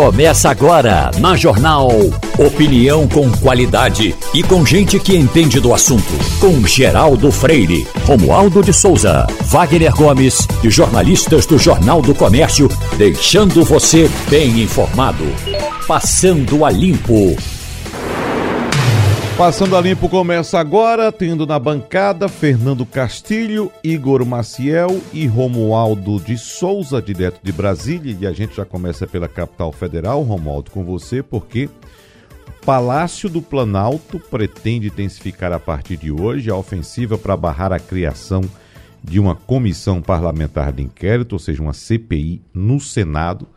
Começa agora na Jornal. Opinião com qualidade e com gente que entende do assunto. Com Geraldo Freire, Romualdo de Souza, Wagner Gomes e jornalistas do Jornal do Comércio, deixando você bem informado. Passando a Limpo. Passando a Limpo começa agora, tendo na bancada Fernando Castilho, Igor Maciel e Romualdo de Souza, direto de Brasília. E a gente já começa pela capital federal, Romualdo, com você, porque Palácio do Planalto pretende intensificar a partir de hoje a ofensiva para barrar a criação de uma comissão parlamentar de inquérito, ou seja, uma CPI, no Senado,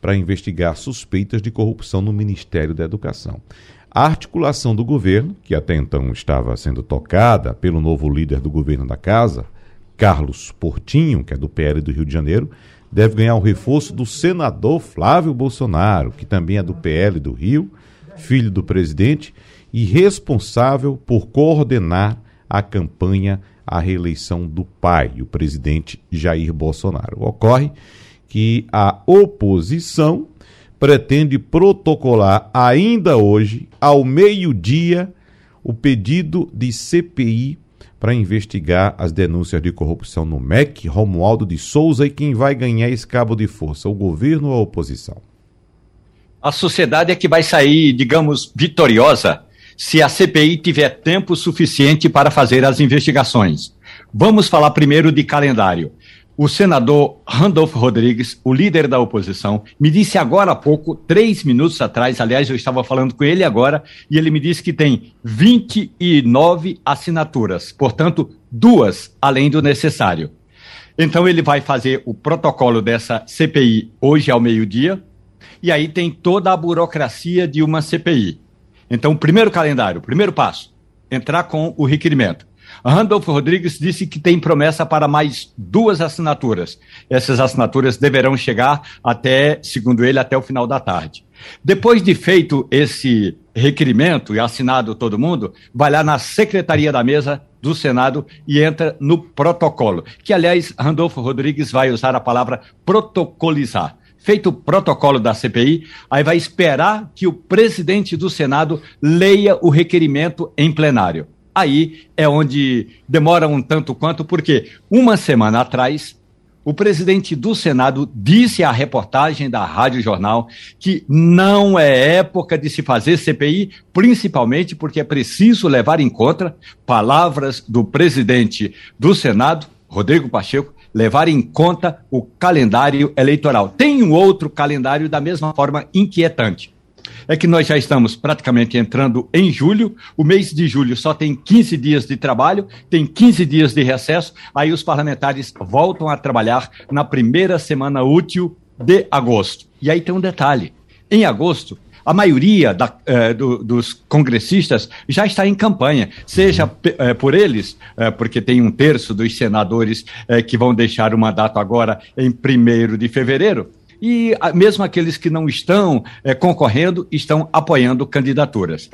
para investigar suspeitas de corrupção no Ministério da Educação. A articulação do governo, que até então estava sendo tocada pelo novo líder do governo da casa, Carlos Portinho, que é do PL do Rio de Janeiro, deve ganhar o reforço do senador Flávio Bolsonaro, que também é do PL do Rio, filho do presidente e responsável por coordenar a campanha à reeleição do pai, o presidente Jair Bolsonaro. Ocorre que a oposição pretende protocolar ainda hoje, ao meio-dia, o pedido de CPI para investigar as denúncias de corrupção no MEC, Romualdo de Souza, e quem vai ganhar esse cabo de força, o governo ou a oposição? A sociedade é que vai sair, digamos, vitoriosa se a CPI tiver tempo suficiente para fazer as investigações. Vamos falar primeiro de calendário. O senador Randolfo Rodrigues, o líder da oposição, me disse agora há pouco, três minutos atrás, aliás, eu estava falando com ele agora, e ele me disse que tem 29 assinaturas, portanto, duas além do necessário. Então, ele vai fazer o protocolo dessa CPI hoje ao meio-dia, e aí tem toda a burocracia de uma CPI. Então, primeiro calendário, primeiro passo, entrar com o requerimento. Randolfo Rodrigues disse que tem promessa para mais duas assinaturas. Essas assinaturas deverão chegar até, segundo ele, até o final da tarde. Depois de feito esse requerimento e assinado todo mundo, vai lá na secretaria da mesa do Senado e entra no protocolo, que aliás Randolfo Rodrigues vai usar a palavra protocolizar. Feito o protocolo da CPI, aí vai esperar que o presidente do Senado leia o requerimento em plenário aí é onde demora um tanto quanto, porque uma semana atrás, o presidente do Senado disse à reportagem da Rádio Jornal que não é época de se fazer CPI, principalmente porque é preciso levar em conta palavras do presidente do Senado, Rodrigo Pacheco, levar em conta o calendário eleitoral. Tem um outro calendário da mesma forma inquietante é que nós já estamos praticamente entrando em julho. O mês de julho só tem 15 dias de trabalho, tem 15 dias de recesso. Aí os parlamentares voltam a trabalhar na primeira semana útil de agosto. E aí tem um detalhe: em agosto, a maioria da, eh, do, dos congressistas já está em campanha, seja eh, por eles, eh, porque tem um terço dos senadores que vão deixar o mandato agora em 1 de fevereiro, e mesmo aqueles que não estão é, concorrendo estão apoiando candidaturas.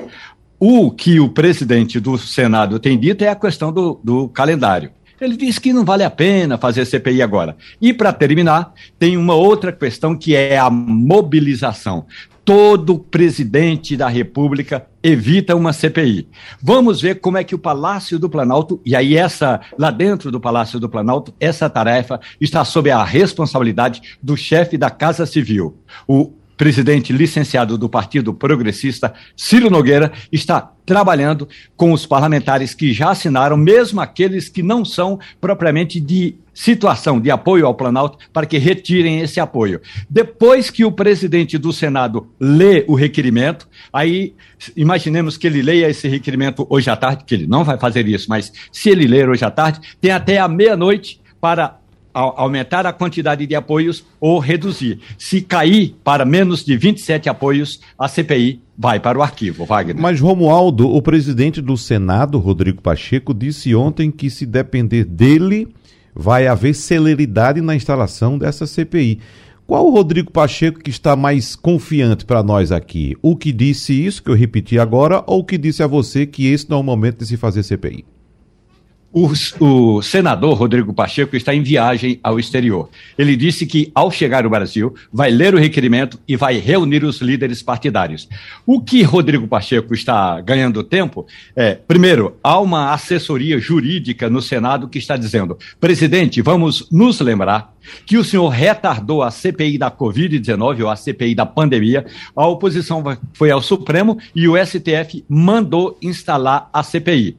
O que o presidente do Senado tem dito é a questão do, do calendário. Ele diz que não vale a pena fazer CPI agora. E, para terminar, tem uma outra questão que é a mobilização todo presidente da República evita uma CPI. Vamos ver como é que o Palácio do Planalto, e aí essa, lá dentro do Palácio do Planalto, essa tarefa está sob a responsabilidade do chefe da Casa Civil, o presidente licenciado do Partido Progressista, Ciro Nogueira, está trabalhando com os parlamentares que já assinaram, mesmo aqueles que não são propriamente de situação de apoio ao Planalto, para que retirem esse apoio. Depois que o presidente do Senado lê o requerimento, aí imaginemos que ele leia esse requerimento hoje à tarde, que ele não vai fazer isso, mas se ele ler hoje à tarde, tem até a meia-noite para aumentar a quantidade de apoios ou reduzir. Se cair para menos de 27 apoios, a CPI vai para o arquivo, Wagner. Mas, Romualdo, o presidente do Senado, Rodrigo Pacheco, disse ontem que se depender dele, vai haver celeridade na instalação dessa CPI. Qual o Rodrigo Pacheco que está mais confiante para nós aqui? O que disse isso, que eu repeti agora, ou o que disse a você que esse não é o momento de se fazer CPI? O, o, senador Rodrigo Pacheco está em viagem ao exterior. Ele disse que, ao chegar no Brasil, vai ler o requerimento e vai reunir os líderes partidários. O que Rodrigo Pacheco está ganhando tempo é, primeiro, há uma assessoria jurídica no Senado que está dizendo: presidente, vamos nos lembrar que o senhor retardou a CPI da Covid-19 ou a CPI da pandemia. A oposição foi ao Supremo e o STF mandou instalar a CPI.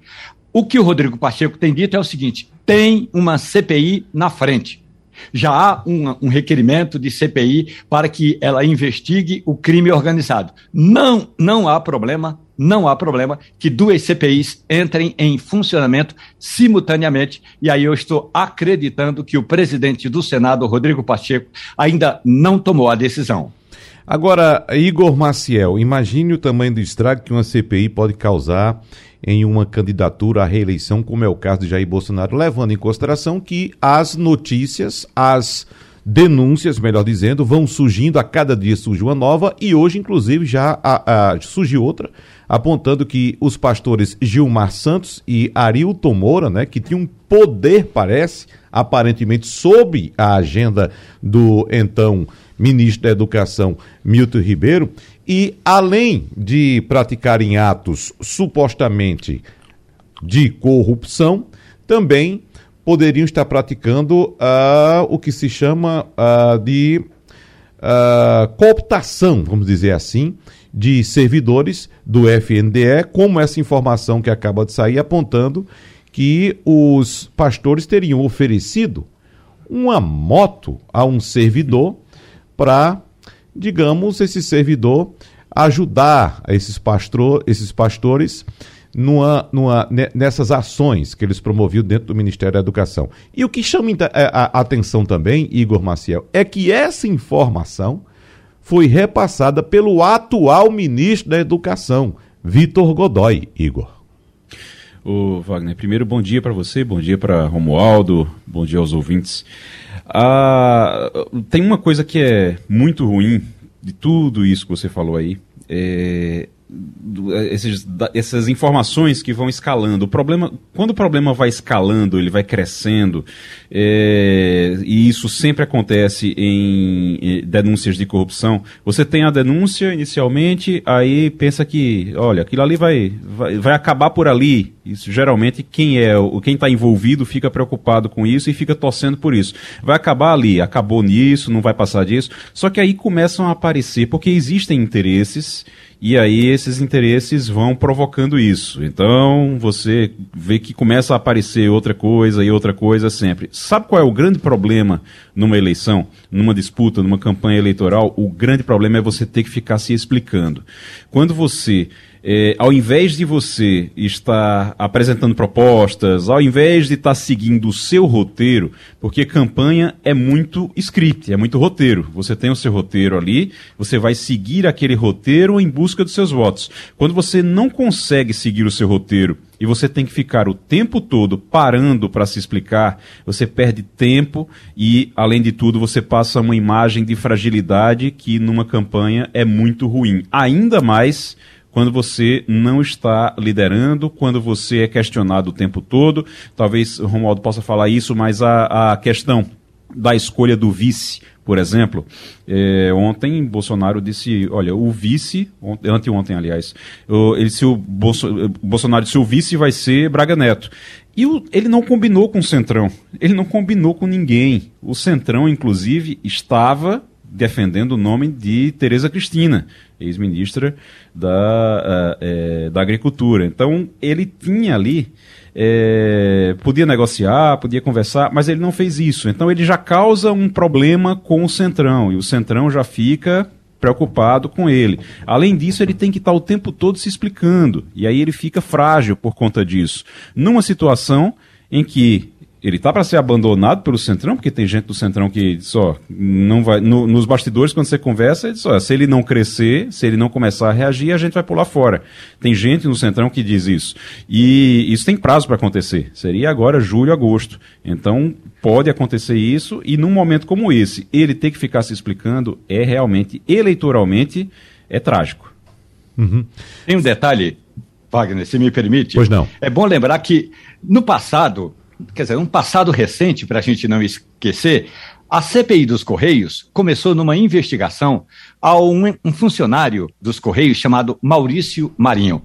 O que o Rodrigo Pacheco tem dito é o seguinte: tem uma CPI na frente. Já há um, um, requerimento de CPI para que ela investigue o crime organizado. Não, não há problema, não há problema que duas CPIs entrem em funcionamento simultaneamente. E aí eu estou acreditando que o presidente do Senado, Rodrigo Pacheco, ainda não tomou a decisão. Agora, Igor Maciel, imagine o tamanho do estrago que uma CPI pode causar em uma candidatura à reeleição, como é o caso de Jair Bolsonaro, levando em consideração que as notícias, as denúncias, melhor dizendo, vão surgindo, a cada dia surge uma nova, e hoje, inclusive, já a, a, surgiu outra, apontando que os pastores Gilmar Santos e Arilton Moura, né, que tinham poder, parece, aparentemente, sob a agenda do então ministro da Educação, Milton Ribeiro, e além de praticarem atos supostamente de corrupção, também poderiam estar praticando uh, o que se chama uh, de uh, cooptação, vamos dizer assim, de servidores do FNDE, como essa informação que acaba de sair apontando que os pastores teriam oferecido uma moto a um servidor para, digamos, esse servidor ajudar esses, pastor, esses pastores numa, numa, nessas ações que eles promoviam dentro do Ministério da Educação. E o que chama é, a atenção também, Igor Maciel, é que essa informação foi repassada pelo atual ministro da Educação, Vitor Godoy, Igor. Ô, Wagner, primeiro bom dia para você, bom dia para Romualdo, bom dia aos ouvintes. Ah, tem uma coisa que é muito ruim de tudo isso que você falou aí. É, esses, essas informações que vão escalando. O problema, quando o problema vai escalando, ele vai crescendo, é, e isso sempre acontece em, em, denúncias de corrupção. Você tem a denúncia inicialmente, aí pensa que, olha, aquilo ali vai, vai, vai acabar por ali. Isso geralmente quem é o quem está envolvido fica preocupado com isso e fica torcendo por isso. Vai acabar ali, acabou nisso, não vai passar disso. Só que aí começam a aparecer porque existem interesses e aí esses interesses vão provocando isso. Então você vê que começa a aparecer outra coisa e outra coisa sempre. Sabe qual é o grande problema numa eleição, numa disputa, numa campanha eleitoral? O grande problema é você ter que ficar se explicando. Quando você é, ao invés de você estar apresentando propostas, ao invés de estar seguindo o seu roteiro, porque campanha é muito script, é muito roteiro. Você tem o seu roteiro ali, você vai seguir aquele roteiro em busca dos seus votos. Quando você não consegue seguir o seu roteiro e você tem que ficar o tempo todo parando para se explicar, você perde tempo e, além de tudo, você passa uma imagem de fragilidade que numa campanha é muito ruim. Ainda mais quando você não está liderando, quando você é questionado o tempo todo. Talvez o Romualdo possa falar isso, mas a, a questão da escolha do vice, por exemplo, é, ontem Bolsonaro disse, olha, o vice, ontem, anteontem, aliás, ele disse o Bolso, Bolsonaro disse o vice vai ser Braga Neto. E o, ele não combinou com o Centrão, ele não combinou com ninguém. O Centrão, inclusive, estava defendendo o nome de Tereza Cristina, ex-ministra da, uh, da Agricultura. Então, ele tinha ali, é, podia negociar, podia conversar, mas ele não fez isso. Então, ele já causa um problema com o Centrão, e o Centrão já fica preocupado com ele. Além disso, ele tem que estar o tempo todo se explicando, e aí ele fica frágil por conta disso. Numa situação em que ele tá para ser abandonado pelo Centrão, porque tem gente do Centrão que só não vai. No, nos bastidores, quando você conversa, ele diz, ó, se ele não crescer, se ele não começar a reagir, a gente vai pular fora. Tem gente no Centrão que diz isso. E isso tem prazo para acontecer. Seria agora julho, agosto. Então, pode acontecer isso, e num momento como esse, ele ter que ficar se explicando é realmente, eleitoralmente, é trágico. Uhum. Tem um detalhe Wagner, se me permite. Pois não. É bom lembrar que no passado, quer dizer, um passado recente, para a gente não esquecer, a CPI dos Correios começou numa investigação a um, um funcionário dos Correios chamado Maurício Marinho.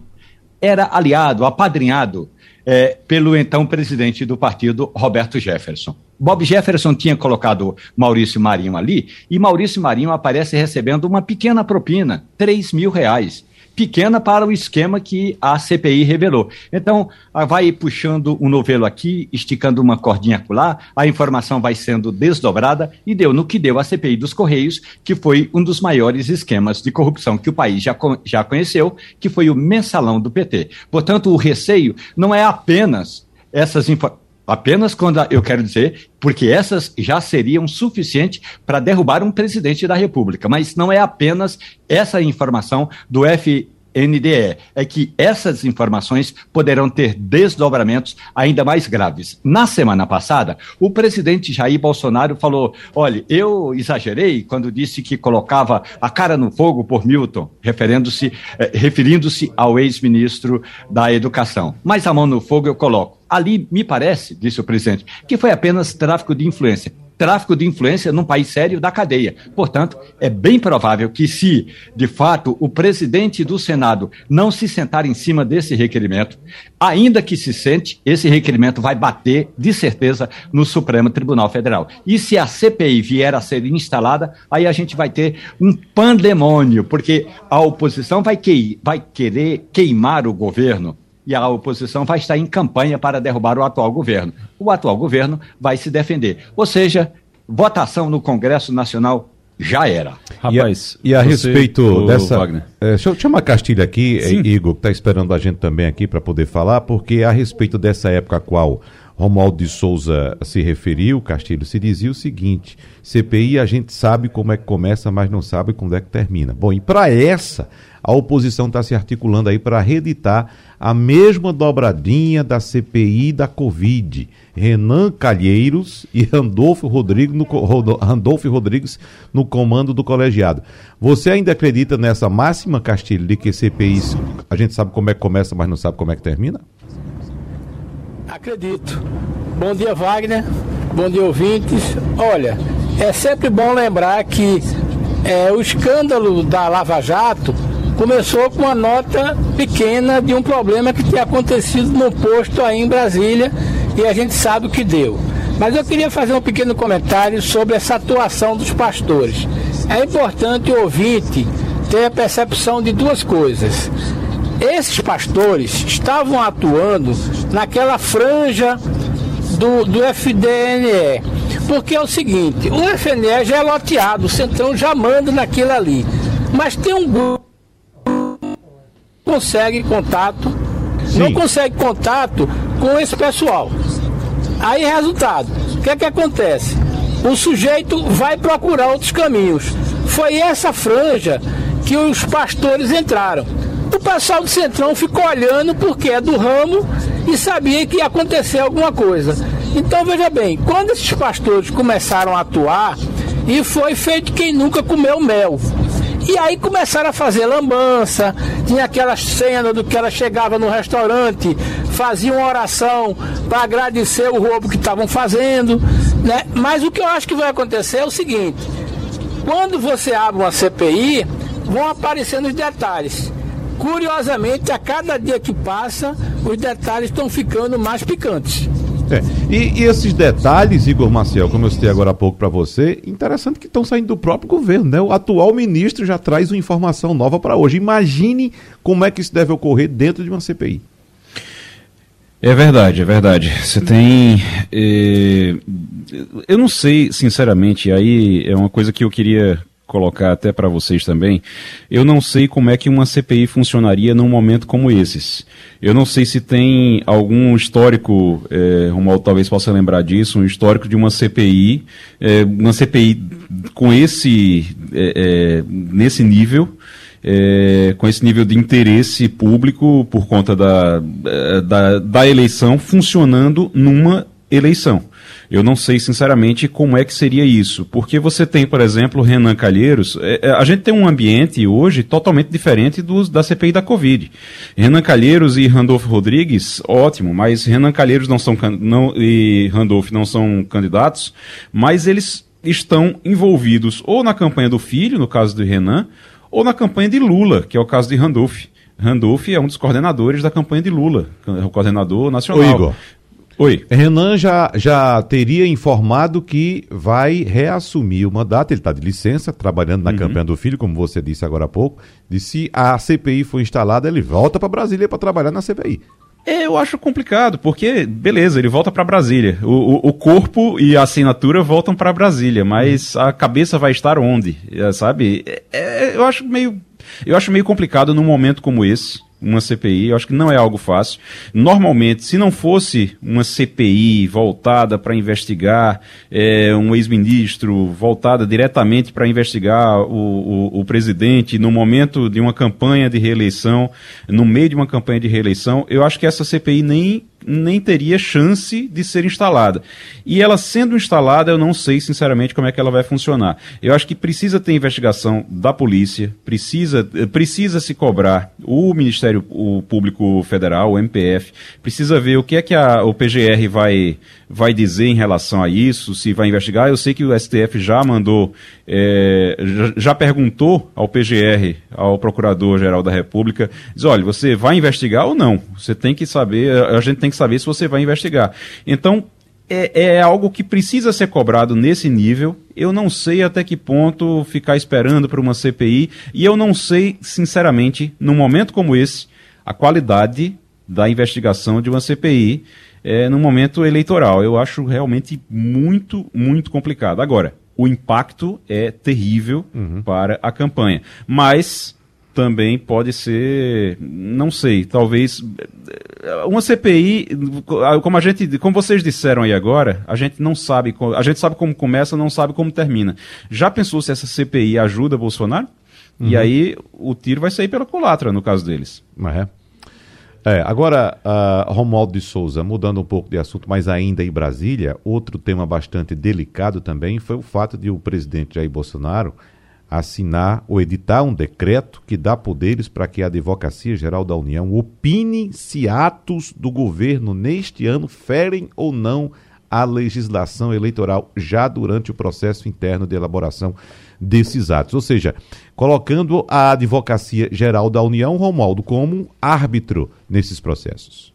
Era aliado, apadrinhado é, pelo então presidente do partido, Roberto Jefferson. Bob Jefferson tinha colocado Maurício Marinho ali e Maurício Marinho aparece recebendo uma pequena propina, 3 mil reais pequena para o esquema que a CPI revelou. Então, ah, vai puxando um novelo aqui, esticando uma cordinha lá, a informação vai sendo desdobrada e deu no que deu a CPI dos Correios, que foi um dos maiores esquemas de corrupção que o país já, já conheceu, que foi o mensalão do PT. Portanto, o receio não é apenas essas informações Apenas quando eu quero dizer, porque essas já seriam suficientes para derrubar um presidente da República, mas não é apenas essa informação do F NDE, é que essas informações poderão ter desdobramentos ainda mais graves. Na semana passada, o presidente Jair Bolsonaro falou: olha, eu exagerei quando disse que colocava a cara no fogo por Milton, referindo-se eh, referindo-se ao ex-ministro da Educação. Mas a mão no fogo eu coloco. Ali, me parece, disse o presidente, que foi apenas tráfico de influência tráfico de influência num país sério da cadeia. Portanto, é bem provável que, se de fato o presidente do Senado não se sentar em cima desse requerimento, ainda que se sente, esse requerimento vai bater, de certeza, no Supremo Tribunal Federal. E se a CPI vier a ser instalada, aí a gente vai ter um pandemônio, porque a oposição vai, que, vai querer queimar o governo e a oposição vai estar em campanha para derrubar o atual governo. O atual governo vai se defender. Ou seja, votação no Congresso Nacional já era. Rapaz, e a, e a respeito dessa. É, deixa eu chamar a Castilha aqui, Sim. Igor, que está esperando a gente também aqui para poder falar, porque a respeito dessa época a qual Romualdo de Souza se referiu, Castilho, se dizia o seguinte: CPI a gente sabe como é que começa, mas não sabe quando é que termina. Bom, e para essa, a oposição está se articulando aí para reeditar a mesma dobradinha da CPI da Covid. Renan Calheiros e Randolfo Rodrigues no, Randolfo Rodrigues no comando do colegiado. Você ainda acredita nessa máxima, Castilho, de que CPI a gente sabe como é que começa, mas não sabe como é que termina? Acredito. Bom dia, Wagner. Bom dia, ouvintes. Olha, é sempre bom lembrar que é, o escândalo da Lava Jato começou com uma nota pequena de um problema que tinha acontecido no posto aí em Brasília e a gente sabe o que deu. Mas eu queria fazer um pequeno comentário sobre essa atuação dos pastores. É importante o ouvinte ter a percepção de duas coisas. Esses pastores estavam atuando naquela franja do, do FDNE. Porque é o seguinte, o FNE já é loteado, o Centrão já manda naquilo ali. Mas tem um grupo consegue contato, Sim. não consegue contato com esse pessoal. Aí, resultado, o que é que acontece? O sujeito vai procurar outros caminhos. Foi essa franja que os pastores entraram. O pessoal do Centrão ficou olhando porque é do ramo e sabia que ia acontecer alguma coisa. Então veja bem, quando esses pastores começaram a atuar, e foi feito quem nunca comeu mel. E aí começaram a fazer lambança, tinha aquela cena do que ela chegava no restaurante, fazia uma oração para agradecer o roubo que estavam fazendo, né? Mas o que eu acho que vai acontecer é o seguinte: quando você abre uma CPI, vão aparecendo os detalhes. Curiosamente, a cada dia que passa, os detalhes estão ficando mais picantes. É. E, e, esses detalhes, Igor Maciel, como eu citei agora há pouco para você, interessante que estão saindo do próprio governo, né? O atual ministro já traz uma informação nova para hoje. Imagine como é que isso deve ocorrer dentro de uma CPI. É verdade, é verdade. Você tem. Eh, eu não sei, sinceramente, aí é uma coisa que eu queria colocar até para vocês também, eu não sei como é que uma CPI funcionaria num momento como esses. Eu não sei se tem algum histórico, é, Romualdo talvez possa lembrar disso, um histórico de uma CPI, é, uma CPI com esse, é, é, nesse nível, é, com esse nível de interesse público por conta da, é, da, da eleição funcionando numa eleição. Eu não sei, sinceramente, como é que seria isso. Porque você tem, por exemplo, Renan Calheiros. É, é a gente tem um ambiente hoje totalmente diferente dos, da CPI da Covid. Renan Calheiros e Randolfo Rodrigues, ótimo, mas Renan Calheiros não são não, e Randolfo não são candidatos, mas eles estão envolvidos ou na campanha do filho, no caso do Renan, ou na campanha de Lula, que é o caso de Randolph. Randolph é um dos coordenadores da campanha de Lula, o coordenador nacional. Ô, Igor. Oi. Renan já, já teria informado que vai reassumir o mandato, ele está de licença, trabalhando na uhum. campanha do filho, como você disse agora há pouco. E se a CPI for instalada, ele volta para Brasília para trabalhar na CPI. É, eu acho complicado, porque, beleza, ele volta para Brasília. O, o, o, corpo e a assinatura voltam para Brasília, mas a cabeça vai estar onde? É, sabe? É, é, eu acho meio. Eu acho meio complicado num momento como esse uma CPI. Eu acho que não é algo fácil. Normalmente, se não fosse uma CPI voltada para investigar é, um ex-ministro, voltada diretamente para investigar o, o, o, presidente no momento de uma campanha de reeleição, no meio de uma campanha de reeleição, eu acho que essa CPI nem nem teria chance de ser instalada. E ela sendo instalada, eu não sei sinceramente como é que ela vai funcionar. Eu acho que precisa ter investigação da polícia, precisa, precisa se cobrar o Ministério Público Federal, o MPF, precisa ver o que é que a, o PGR vai, vai dizer em relação a isso, se vai investigar. Eu sei que o STF já mandou, é, já perguntou ao PGR, ao Procurador-Geral da República, diz, olha, você vai investigar ou não? Você tem que saber, a gente tem que saber se você vai investigar. Então, é, é, algo que precisa ser cobrado nesse nível. Eu não sei até que ponto ficar esperando para uma CPI. E eu não sei, sinceramente, num momento como esse, a qualidade da investigação de uma CPI é, no momento eleitoral. Eu acho realmente muito, muito complicado. Agora, o impacto é terrível uhum. para a campanha. Mas também pode ser, não sei, talvez uma CPI, como a gente, como vocês disseram aí agora, a gente não sabe, a gente sabe como começa, não sabe como termina. Já pensou se essa CPI ajuda Bolsonaro? Uhum. E aí o tiro vai sair pela culatra no caso deles. É. É, agora, uh, Romualdo de Souza, mudando um pouco de assunto, mas ainda em Brasília, outro tema bastante delicado também foi o fato de o presidente Jair Bolsonaro assinar ou editar um decreto que dá poderes para que a Advocacia Geral da União opine se atos do governo neste ano ferem ou não a legislação eleitoral já durante o processo interno de elaboração desses atos. Ou seja, colocando a Advocacia Geral da União, Romualdo, como árbitro nesses processos.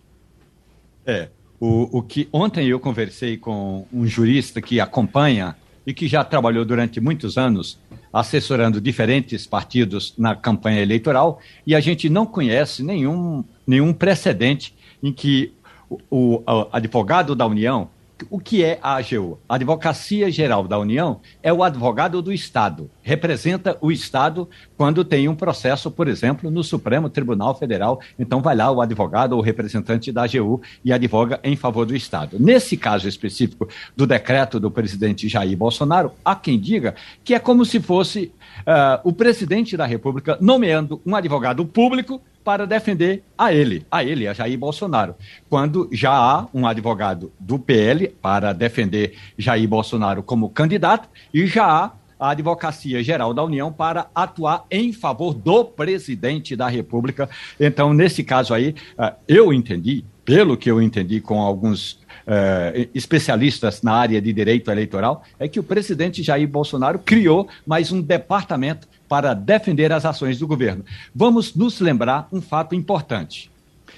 É. O, o que ontem eu conversei com um jurista que acompanha e que já trabalhou durante muitos anos assessorando diferentes partidos na campanha eleitoral, e a gente não conhece nenhum, nenhum precedente em que o, o advogado da União o que é a AGU? A Advocacia Geral da União é o advogado do Estado, representa o Estado quando tem um processo, por exemplo, no Supremo Tribunal Federal. Então, vai lá o advogado ou representante da AGU e advoga em favor do Estado. Nesse caso específico do decreto do presidente Jair Bolsonaro, há quem diga que é como se fosse uh, o presidente da República nomeando um advogado público para defender a ele, a ele, a Jair Bolsonaro. Quando já há um advogado do PL para defender Jair Bolsonaro como candidato e já há a Advocacia Geral da União para atuar em favor do presidente da República. Então, nesse caso aí, eh, eu entendi, pelo que eu entendi com alguns Uh, especialistas na área de direito eleitoral, é que o presidente Jair Bolsonaro criou mais um departamento para defender as ações do governo. Vamos nos lembrar um fato importante.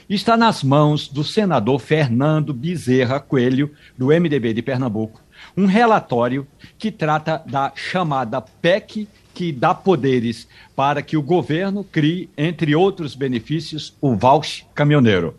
Está nas mãos do senador Fernando Bezerra Coelho, do MDB de Pernambuco, um relatório que trata da chamada PEC que dá poderes para que o governo crie, entre outros benefícios, o voucher caminhoneiro.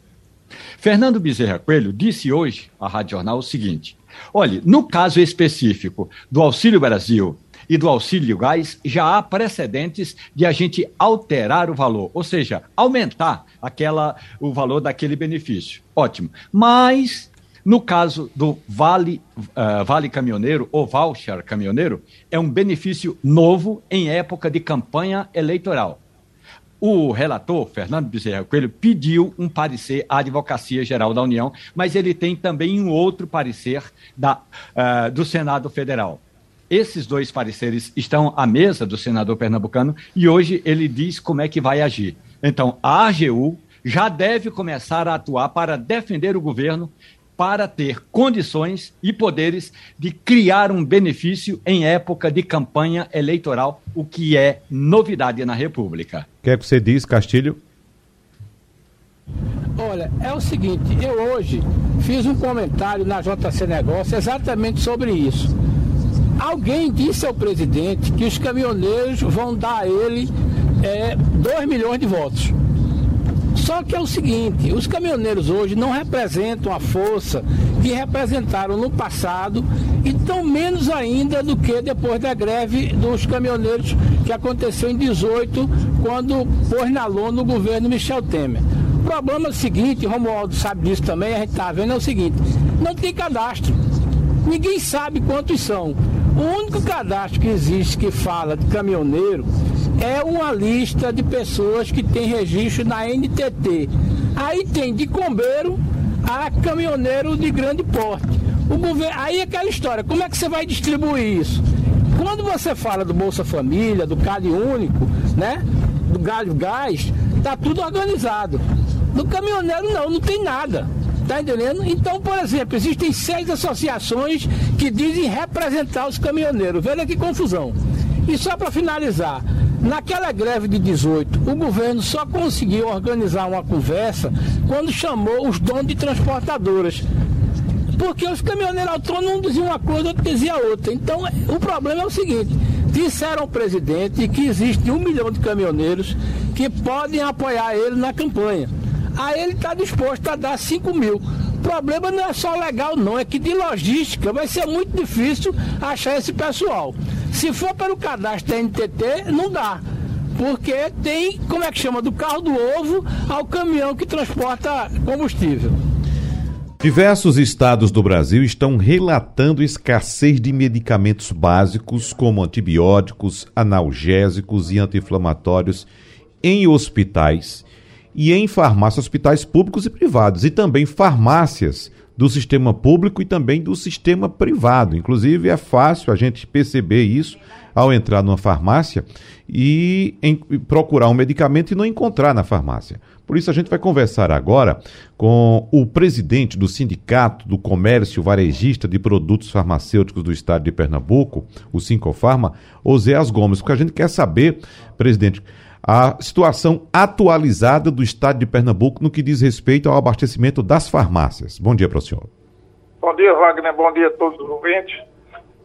Fernando Bezerra Coelho disse hoje à Rádio Jornal o seguinte: olhe, no caso específico do Auxílio Brasil e do auxílio gás, já há precedentes de a gente alterar o valor, ou seja, aumentar aquela, o valor daquele benefício. Ótimo. Mas no caso do Vale, uh, vale Caminhoneiro ou Voucher Caminhoneiro, é um benefício novo em época de campanha eleitoral. O relator, Fernando Bezerra Coelho, pediu um parecer à Advocacia Geral da União, mas ele tem também um outro parecer da, uh, do Senado Federal. Esses dois pareceres estão à mesa do senador pernambucano e hoje ele diz como é que vai agir. Então, a AGU já deve começar a atuar para defender o governo para ter condições e poderes de criar um benefício em época de campanha eleitoral, o que é novidade na República. O que é que você diz, Castilho? Olha, é o seguinte, eu hoje fiz um comentário na JC Negócio exatamente sobre isso. Alguém disse ao presidente que os caminhoneiros vão dar a ele 2 é, milhões de votos. Só que é o seguinte, os caminhoneiros hoje não representam a força que representaram no passado e tão menos ainda do que depois da greve dos caminhoneiros que aconteceu em 18, quando pôs na lona o governo Michel Temer. O problema é o seguinte, Romualdo sabe disso também, a gente está vendo é o seguinte, não tem cadastro. Ninguém sabe quantos são. O único cadastro que existe que fala de caminhoneiro é uma lista de pessoas que tem registro na NTT. Aí tem de combeiro a caminhoneiro de grande porte. O governo, aí é aquela história, como é que você vai distribuir isso? Quando você fala do Bolsa Família, do Cade Único, né? Do Galho Gás, tá tudo organizado. No caminhoneiro não, não tem nada. Tá entendendo? Então, por exemplo, existem seis associações que dizem representar os caminhoneiros. Veja que confusão. E só para finalizar, Naquela greve de 18, o governo só conseguiu organizar uma conversa quando chamou os donos de transportadoras. Porque os caminhoneiros autônomos diziam uma coisa, outro dizia outra. Então, o problema é o seguinte: disseram ao presidente que existe um milhão de caminhoneiros que podem apoiar ele na campanha. Aí ele está disposto a dar 5 mil. O problema não é só legal, não, é que de logística vai ser muito difícil achar esse pessoal. Se for pelo cadastro da NTT, não dá. Porque tem, como é que chama, do carro do ovo ao caminhão que transporta combustível. Diversos estados do Brasil estão relatando escassez de medicamentos básicos, como antibióticos, analgésicos e anti-inflamatórios, em hospitais e em farmácias, hospitais públicos e privados, e também farmácias do sistema público e também do sistema privado. Inclusive, é fácil a gente perceber isso ao entrar numa farmácia e em, procurar um medicamento e não encontrar na farmácia. Por isso, a gente vai conversar agora com o presidente do Sindicato do Comércio Varejista de Produtos Farmacêuticos do Estado de Pernambuco, o Sincofarma, Oséas Gomes, porque a gente quer saber, presidente, a situação atualizada do estado de Pernambuco no que diz respeito ao abastecimento das farmácias. Bom dia para o senhor. Bom dia, Wagner. Bom dia a todos os ouvintes.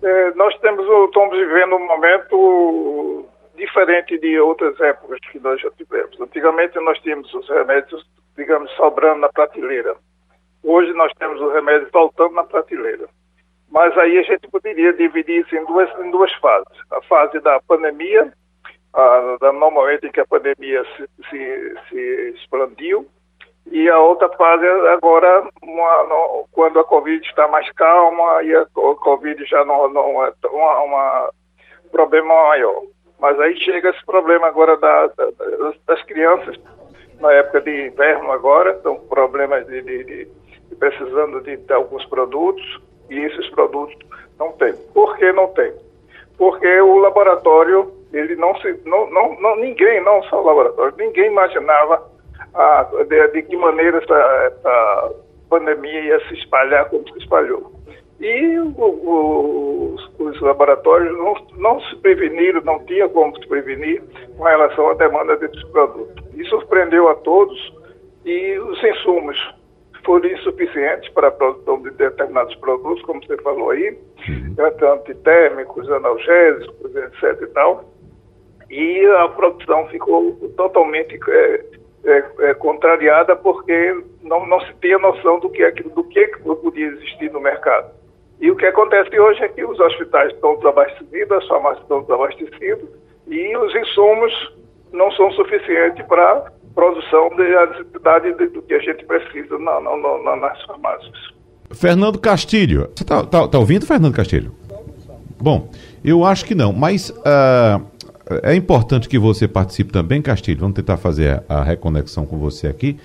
É, nós temos, estamos vivendo um momento diferente de outras épocas que nós já tivemos. Antigamente nós tínhamos os remédios, digamos, sobrando na prateleira. Hoje nós temos os remédios faltando na prateleira. Mas aí a gente poderia dividir isso em duas, em duas fases. A fase da pandemia a, no momento em que a pandemia se, se, se expandiu, e a outra fase é agora, uma, no, quando a Covid está mais calma e a, Covid já não, não é uma problema maior. Mas aí chega esse problema agora da, da, das crianças, na época de inverno agora, estão problemas de, de, de, de precisando de, alguns produtos, e esses produtos não tem. Por que não tem? Porque o laboratório ele não se, não, não, não ninguém, não só o laboratório, ninguém imaginava a, de, de, que maneira essa, essa, pandemia ia se espalhar como se espalhou. E o, o, os, os, laboratórios não, não se preveniram, não tinha como se prevenir com relação à demanda desses produtos. Isso surpreendeu a todos e os insumos foram insuficientes para a produção de determinados produtos, como você falou aí, tanto antitérmicos, analgésicos, etc. e tal e a produção ficou totalmente é, é, é, contrariada porque não, não se tinha noção do que, é, do que podia existir no mercado. E o que acontece hoje é que os hospitais estão desabastecidos, as farmácias estão desabastecidas e os insumos não são suficientes para produção da necessidade do que a gente precisa na, na, na, nas farmácias. Fernando Castilho. Você está tá, tá ouvindo, Fernando Castilho? Bom, eu acho que não, mas uh, é importante que você participe também, Castilho. Vamos tentar fazer a reconexão com você aqui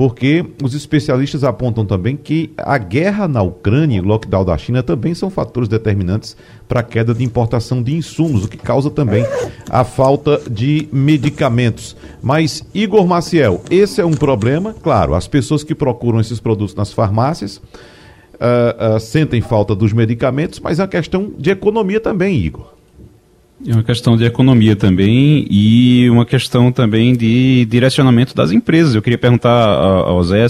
porque os especialistas apontam também que a guerra na Ucrânia e o lockdown da China também são fatores determinantes para a queda de importação de insumos, o que causa também a falta de medicamentos. Mas, Igor Maciel, esse é um problema, claro, as pessoas que procuram esses produtos nas farmácias uh, uh, sentem falta dos medicamentos, mas é uma questão de economia também, Igor. É uma questão de economia também e uma questão também de direcionamento das empresas. Eu queria perguntar ao Zé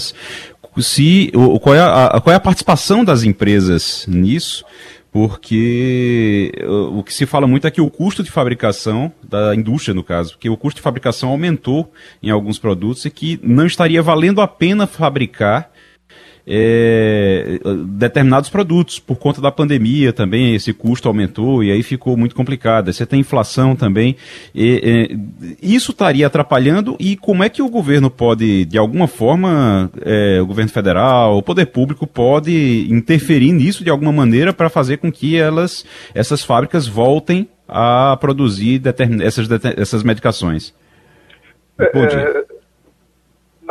se qual é, a, qual é a participação das empresas nisso, porque o que se fala muito é que o custo de fabricação, da indústria no caso, que o custo de fabricação aumentou em alguns produtos e que não estaria valendo a pena fabricar é, determinados produtos. Por conta da pandemia também, esse custo aumentou e aí ficou muito complicado. Você tem inflação também. E, isso estaria atrapalhando e como é que o governo pode, de alguma forma, é, o governo federal, o poder público pode interferir nisso de alguma maneira para fazer com que elas, essas fábricas voltem a produzir essas, essas medicações? Bom dia. É,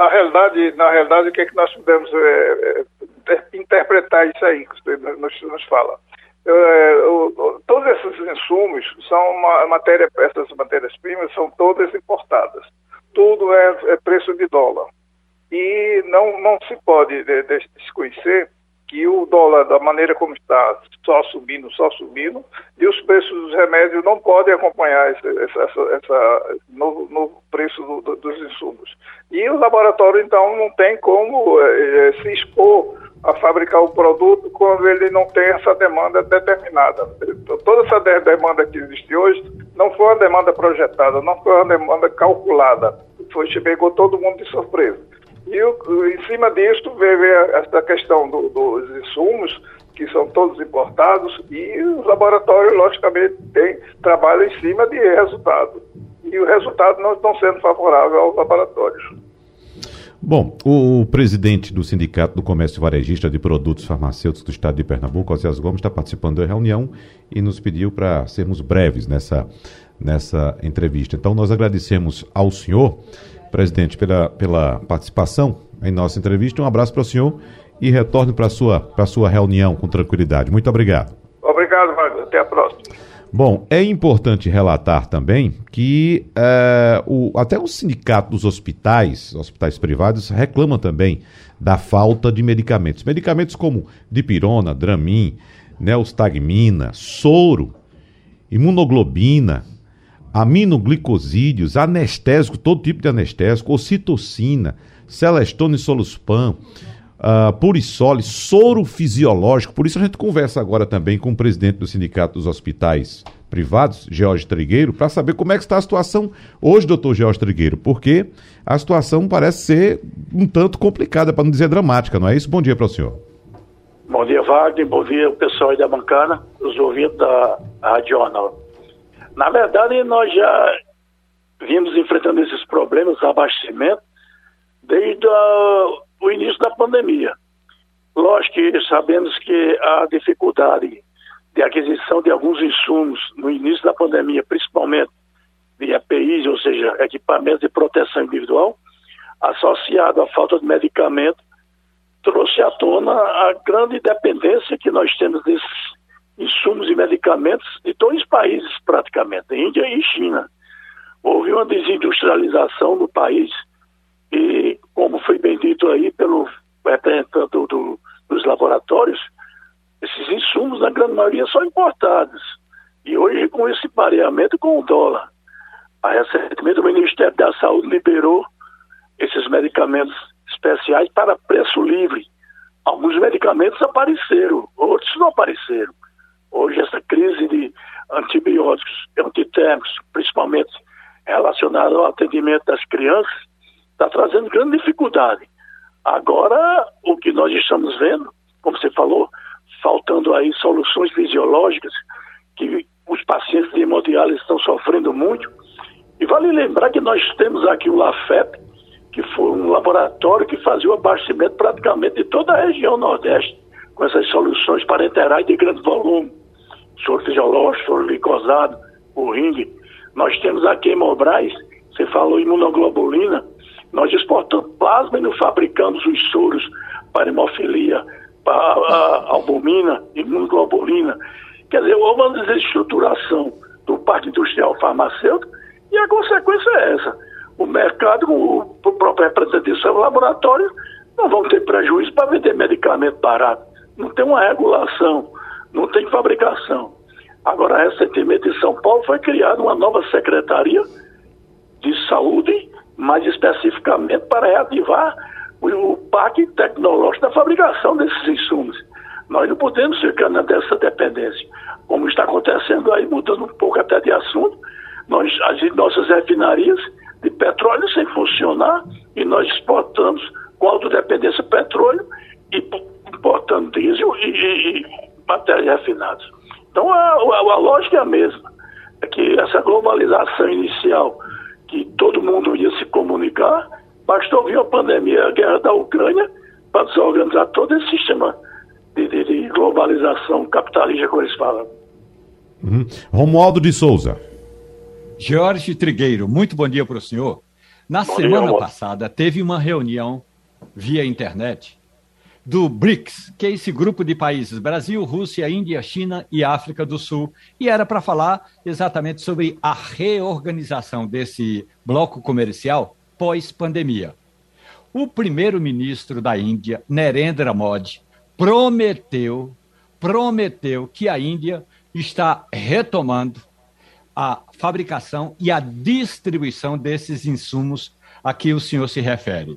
na realidade, na realidade, o que é que nós podemos é, é, interpretar isso aí que você nos, nos fala? É, o, todos esses insumos são uma matéria, essas matérias-primas são todas importadas. Tudo é, é, preço de dólar. E não, não se pode desconhecer que o dólar, da maneira como está, só subindo, só subindo, e os preços dos remédios não podem acompanhar esse, essa, essa, novo preço do, do, dos insumos. E o laboratório, então, não tem como é, se expor a fabricar o produto quando ele não tem essa demanda determinada. Toda essa demanda que existe hoje não foi uma demanda projetada, não foi uma demanda calculada. Foi, pegou todo mundo de surpresa. E em cima disso veio essa questão do, dos insumos, que são todos importados, e os laboratórios, logicamente, têm, trabalham em cima de resultado. E o resultado não está sendo favorável aos laboratórios. Bom, o, presidente do Sindicato do Comércio Varejista de Produtos Farmacêuticos do Estado de Pernambuco, Osias Gomes, está participando da reunião e nos pediu para sermos breves nessa, nessa entrevista. Então, nós agradecemos ao senhor presidente, pela, pela participação em nossa entrevista. Um abraço para o senhor e retorne para a sua, sua reunião com tranquilidade. Muito obrigado. Obrigado, Wagner. Até a próxima. Bom, é importante relatar também que é, o, até o sindicato dos hospitais, hospitais privados, reclama também da falta de medicamentos. Medicamentos como dipirona, dramin, neostagmina, soro, imunoglobina, aminoglicosídeos, anestésico, todo tipo de anestésico, ocitocina, celestone soluspan, uh, purisole, soro fisiológico. Por isso a gente conversa agora também com o presidente do Sindicato dos Hospitais Privados, George Trigueiro, para saber como é que está a situação hoje, doutor George Trigueiro, porque a situação parece ser um tanto complicada, para não dizer dramática, não é isso? Bom dia para o senhor. Bom dia, Wagner. Bom dia, o pessoal aí da bancada, os ouvintes da Rádio. Na verdade, nós já vimos enfrentando esses problemas de abastecimento desde a, o início da pandemia. Lógico que sabemos que a dificuldade de aquisição de alguns insumos no início da pandemia, principalmente de EPIs, ou seja, equipamentos de proteção individual, associado à falta de medicamento, trouxe à tona a grande dependência que nós temos desses insumos e medicamentos de todos os países, praticamente, Índia e China. Houve uma desindustrialização no país e, como foi bem dito aí pelo representante do, do, dos laboratórios, esses insumos, na grande maioria, são importados. E hoje, com esse pareamento com o dólar, recentemente o Ministério da Saúde liberou esses medicamentos especiais para preço livre. Alguns medicamentos apareceram, outros não apareceram. Hoje, essa crise de antibióticos, antitérmicos, principalmente relacionada ao atendimento das crianças, está trazendo grande dificuldade. Agora, o que nós estamos vendo, como você falou, faltando aí soluções fisiológicas, que os pacientes de hemodiálise estão sofrendo muito. E vale lembrar que nós temos aqui o LAFEP, que foi um laboratório que fazia o abastecimento praticamente de toda a região Nordeste, com essas soluções parenterais de grande volume soro fisiológico, soro glicosado, o ringue. Nós temos aqui em Mobrais, você falou imunoglobulina, nós exportamos plasma e não fabricamos os soros para hemofilia, para albumina, imunoglobulina. Quer dizer, houve uma desestruturação do parque industrial farmacêutico e a consequência é essa. O mercado, o, próprio representante do laboratório, não vão ter prejuízo para vender medicamento barato. Não tem uma regulação, não tem fabricação. Agora, recentemente em São Paulo foi criada uma nova secretaria de saúde, mais especificamente para reativar o, parque tecnológico da fabricação desses insumos. Nós não podemos ficar nessa dependência. Como está acontecendo aí, mudando um pouco até de assunto, nós, as nossas refinarias de petróleo sem funcionar e nós exportamos com autodependência petróleo e importando diesel e, e, matérias refinadas. Então a, a, a, lógica é a mesma. É que essa globalização inicial, que todo mundo ia se comunicar, bastou vir a pandemia, a guerra da Ucrânia, para desorganizar todo esse sistema de, de, de globalização capitalista, como eles falam. Uhum. Romualdo de Souza. Jorge Trigueiro, muito bom dia para o senhor. Na bom semana dia, passada, teve uma reunião via internet do BRICS, que é esse grupo de países Brasil, Rússia, Índia, China e África do Sul, e era para falar exatamente sobre a reorganização desse bloco comercial pós-pandemia. O primeiro-ministro da Índia, Narendra Modi, prometeu, prometeu que a Índia está retomando a fabricação e a distribuição desses insumos a que o senhor se refere.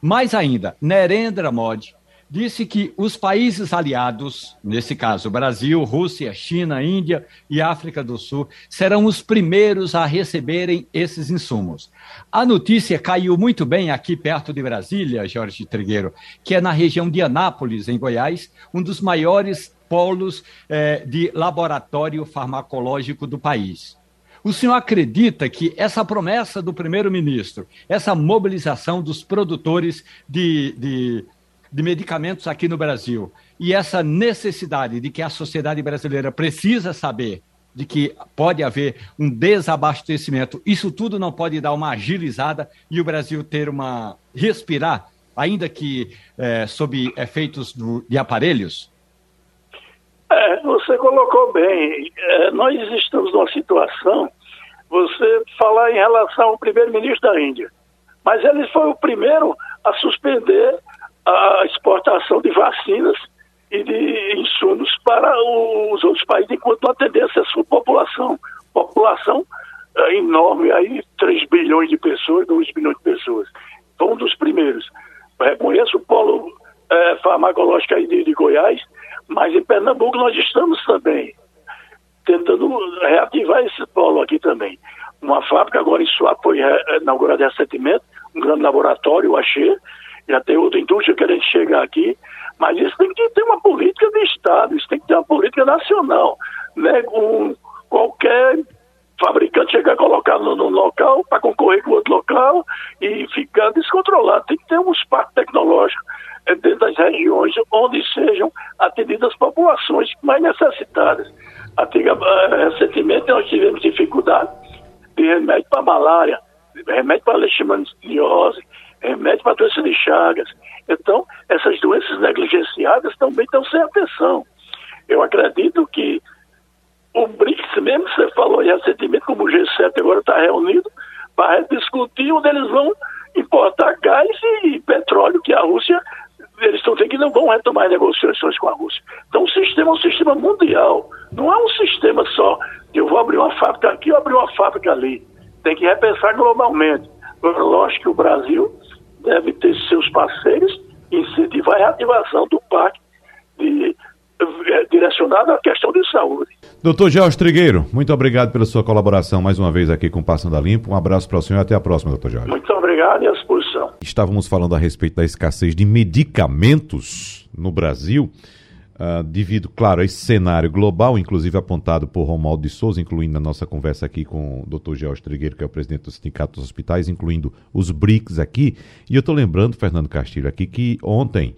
Mais ainda, Narendra Modi disse que os países aliados, nesse caso Brasil, Rússia, China, Índia e África do Sul, serão os primeiros a receberem esses insumos. A notícia caiu muito bem aqui perto de Brasília, Jorge Trigueiro, que é na região de Anápolis, em Goiás, um dos maiores polos eh, de laboratório farmacológico do país. O senhor acredita que essa promessa do primeiro-ministro, essa mobilização dos produtores de, de de medicamentos aqui no Brasil e essa necessidade de que a sociedade brasileira precisa saber de que pode haver um desabastecimento, isso tudo não pode dar uma agilizada e o Brasil ter uma respirar, ainda que é, sob efeitos do, de aparelhos? É, você colocou bem. É, nós estamos numa situação, você falar em relação ao primeiro-ministro da Índia, mas ele foi o primeiro a suspender a exportação de vacinas e de insumos para os outros países enquanto não atendesse a sua população. População é, enorme, aí 3 bilhões de pessoas, 2 bilhões de pessoas. Foi um dos primeiros. Eu reconheço o polo é, farmacológico aí de, de Goiás, mas em Pernambuco nós estamos também tentando reativar esse polo aqui também. Uma fábrica agora em Suape foi inaugurada recentemente, um grande laboratório, o Axê, já tem outra indústria querendo chegar aqui, mas isso tem que ter uma política de Estado, isso tem que ter uma política nacional. Né? Um, qualquer fabricante chegar a colocar no, no local para concorrer com outro local e ficar descontrolado. Tem que ter um espaço tecnológico eh, dentro das regiões onde sejam atendidas as populações mais necessitadas. Eh, recentemente nós tivemos dificuldade de remédio para malária, remédio para leishmaniose, remédio para doença de Chagas. Então, essas doenças negligenciadas também estão sem atenção. Eu acredito que o BRICS, mesmo você falou recentemente, como o G7 agora está reunido, para discutir onde eles vão importar gás e petróleo que a Rússia, eles estão dizendo que não vão retomar negociações com a Rússia. Então o sistema é um sistema mundial, não é um sistema só que eu vou abrir uma fábrica aqui, eu abrir uma fábrica ali. Tem que repensar globalmente. Lógico que o Brasil deve ter seus parceiros e incentivar a reativação do parque de, é, direcionado à questão de saúde. Doutor Jorge Trigueiro, muito obrigado pela sua colaboração mais uma vez aqui com Passando a Limpo. Um abraço para o senhor e até a próxima, doutor Jorge. Muito obrigado e à disposição. Estávamos falando a respeito da escassez de medicamentos no Brasil. Uh, devido, claro, a esse cenário global, inclusive apontado por Romualdo de Souza, incluindo a nossa conversa aqui com o Dr. George Trigueiro, que é o presidente do Sindicato dos Hospitais, incluindo os BRICS aqui. E eu estou lembrando, Fernando Castilho, aqui, que ontem,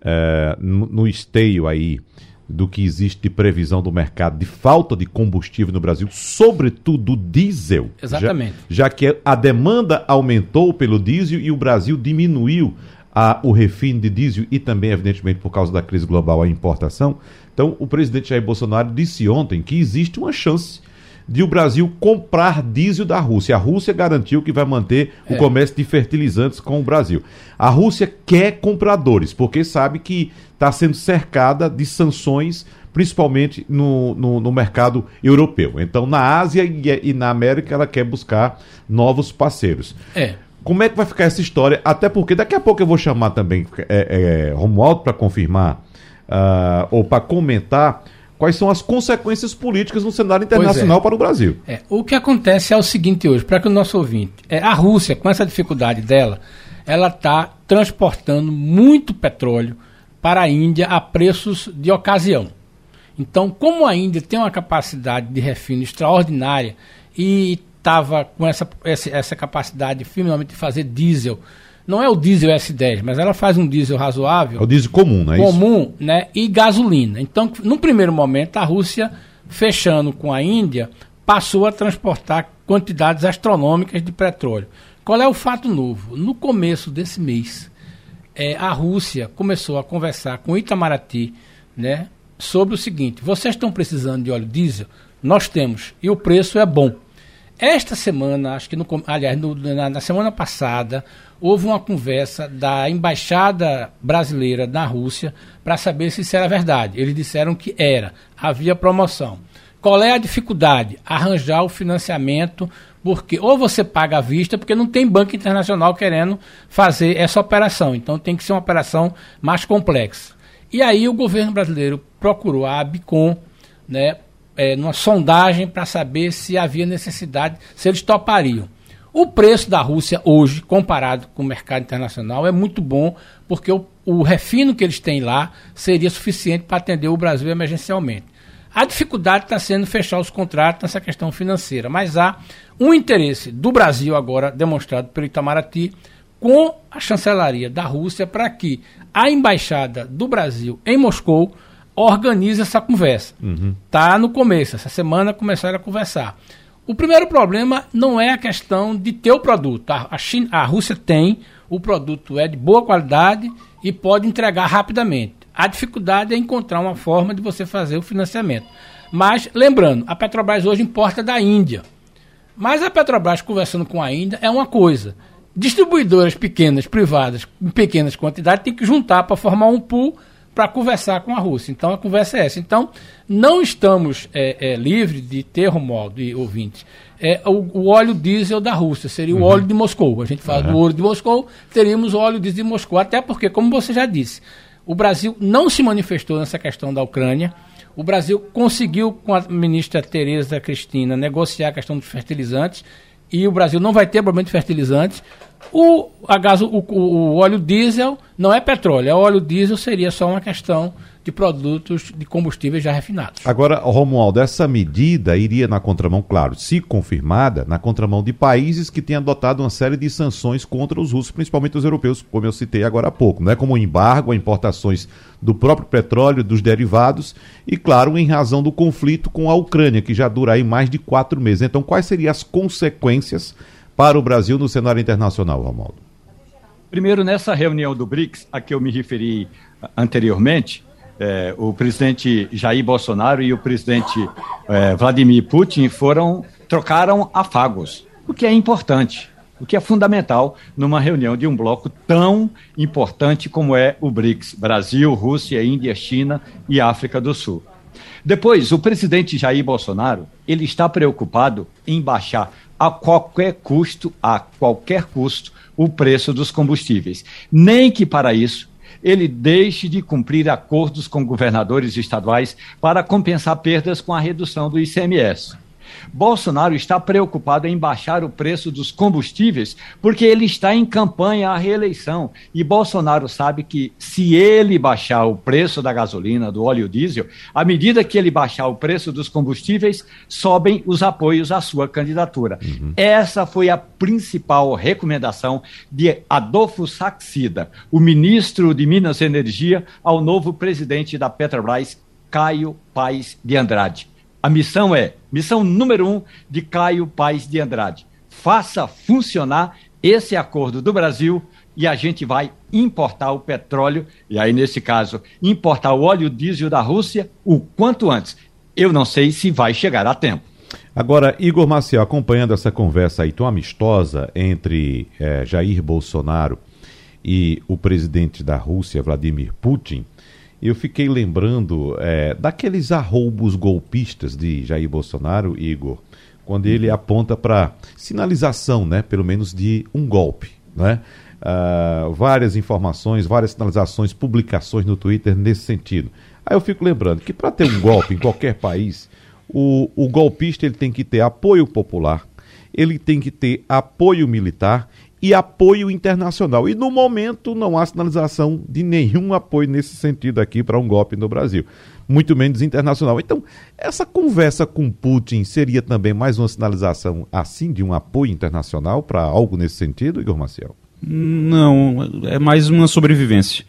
uh, no, no esteio aí do que existe de previsão do mercado de falta de combustível no Brasil, sobretudo diesel. Exatamente. Já, já que a demanda aumentou pelo diesel e o Brasil diminuiu a, o refino de diesel e também, evidentemente, por causa da crise global, a importação. Então, o presidente Jair Bolsonaro disse ontem que existe uma chance de o Brasil comprar diesel da Rússia. A Rússia garantiu que vai manter é. o comércio de fertilizantes com o Brasil. A Rússia quer compradores, porque sabe que está sendo cercada de sanções, principalmente no, no, no, mercado europeu. Então, na Ásia e, e na América, ela quer buscar novos parceiros. É. Como é que vai ficar essa história? Até porque daqui a pouco eu vou chamar também é, é, Romualdo para confirmar uh, ou para comentar quais são as consequências políticas no cenário internacional é. para o Brasil. É, o que acontece é o seguinte hoje, para que o nosso ouvinte, é, a Rússia, com essa dificuldade dela, ela está transportando muito petróleo para a Índia a preços de ocasião. Então, como a Índia tem uma capacidade de refino extraordinária e estava com essa, essa, capacidade finalmente de fazer diesel não é o diesel S10, mas ela faz um diesel razoável. É o diesel comum, não é comum, isso? né? E gasolina. Então, no primeiro momento, a Rússia, fechando com a Índia, passou a transportar quantidades astronômicas de petróleo. Qual é o fato novo? No começo desse mês, é, a Rússia começou a conversar com Itamaraty, né? Sobre o seguinte: vocês estão precisando de óleo diesel? Nós temos e o preço é bom. Esta semana, acho que no, aliás, no, na, na, semana passada, houve uma conversa da embaixada brasileira na Rússia para saber se isso era verdade. Eles disseram que era, havia promoção. Qual é a dificuldade? Arranjar o financiamento, porque ou você paga à vista, porque não tem banco internacional querendo fazer essa operação. Então tem que ser uma operação mais complexa. E aí o governo brasileiro procurou a Abicom, né, é, numa sondagem para saber se havia necessidade, se eles topariam. O preço da Rússia hoje, comparado com o mercado internacional, é muito bom, porque o, o refino que eles têm lá seria suficiente para atender o Brasil emergencialmente. A dificuldade está sendo fechar os contratos nessa questão financeira, mas há um interesse do Brasil agora demonstrado pelo Itamaraty com a chancelaria da Rússia para que a embaixada do Brasil em Moscou organiza essa conversa. Uhum. Tá no começo, essa semana começaram a conversar. O primeiro problema não é a questão de ter o produto. A, a, China, a Rússia tem, o produto é de boa qualidade e pode entregar rapidamente. A dificuldade é encontrar uma forma de você fazer o financiamento. Mas, lembrando, a Petrobras hoje importa da Índia. Mas a Petrobras conversando com a Índia é uma coisa. Distribuidoras pequenas, privadas, em pequenas quantidades, tem que juntar para formar um pool para conversar com a Rússia. Então a conversa é essa. Então não estamos é, é, livres de ter, Romualdo e ouvintes, é, o, o, óleo diesel da Rússia, seria uhum. o óleo de Moscou. A gente fala uhum. do óleo de Moscou, teríamos o óleo diesel de Moscou. Até porque, como você já disse, o Brasil não se manifestou nessa questão da Ucrânia. O Brasil conseguiu, com a ministra Tereza Cristina, negociar a questão dos fertilizantes e o Brasil não vai ter problema de fertilizantes. O, a gaso, o, o, óleo diesel não é petróleo, o óleo diesel seria só uma questão de produtos de combustíveis já refinados. Agora, Romualdo, essa medida iria na contramão, claro, se confirmada, na contramão de países que têm adotado uma série de sanções contra os russos, principalmente os europeus, como eu citei agora há pouco, né? como o embargo a importações do próprio petróleo, dos derivados, e, claro, em razão do conflito com a Ucrânia, que já dura aí mais de quatro meses. Então, quais seriam as consequências para o Brasil no cenário internacional, Romualdo? Primeiro, nessa reunião do BRICS, a que eu me referi anteriormente, é, o presidente Jair Bolsonaro e o presidente é, Vladimir Putin foram trocaram afagos, o que é importante, o que é fundamental numa reunião de um bloco tão importante como é o BRICS: Brasil, Rússia, Índia, China e África do Sul. Depois, o presidente Jair Bolsonaro ele está preocupado em baixar a qualquer custo, a qualquer custo, o preço dos combustíveis. Nem que para isso ele deixe de cumprir acordos com governadores estaduais para compensar perdas com a redução do ICMS. Bolsonaro está preocupado em baixar o preço dos combustíveis porque ele está em campanha à reeleição. E Bolsonaro sabe que se ele baixar o preço da gasolina, do óleo diesel, à medida que ele baixar o preço dos combustíveis, sobem os apoios à sua candidatura. Uhum. Essa foi a principal recomendação de Adolfo Saxida, o ministro de Minas e Energia, ao novo presidente da Petrobras, Caio Paes de Andrade. A missão é, missão número um de Caio Paes de Andrade. Faça funcionar esse acordo do Brasil e a gente vai importar o petróleo, e aí, nesse caso, importar o óleo diesel da Rússia o quanto antes. Eu não sei se vai chegar a tempo. Agora, Igor Maciel, acompanhando essa conversa aí tão amistosa entre é, Jair Bolsonaro e o presidente da Rússia, Vladimir Putin, eu fiquei lembrando é, daqueles arroubos golpistas de Jair Bolsonaro, Igor, quando ele aponta para sinalização, né, pelo menos de um golpe, né? Uh, várias informações, várias sinalizações, publicações no Twitter nesse sentido. Aí eu fico lembrando que para ter um golpe em qualquer país, o, o golpista ele tem que ter apoio popular, ele tem que ter apoio militar e apoio internacional. E no momento não há sinalização de nenhum apoio nesse sentido aqui para um golpe no Brasil, muito menos internacional. Então, essa conversa com Putin seria também mais uma sinalização assim de um apoio internacional para algo nesse sentido, Igor Maciel? Não, é mais uma sobrevivência.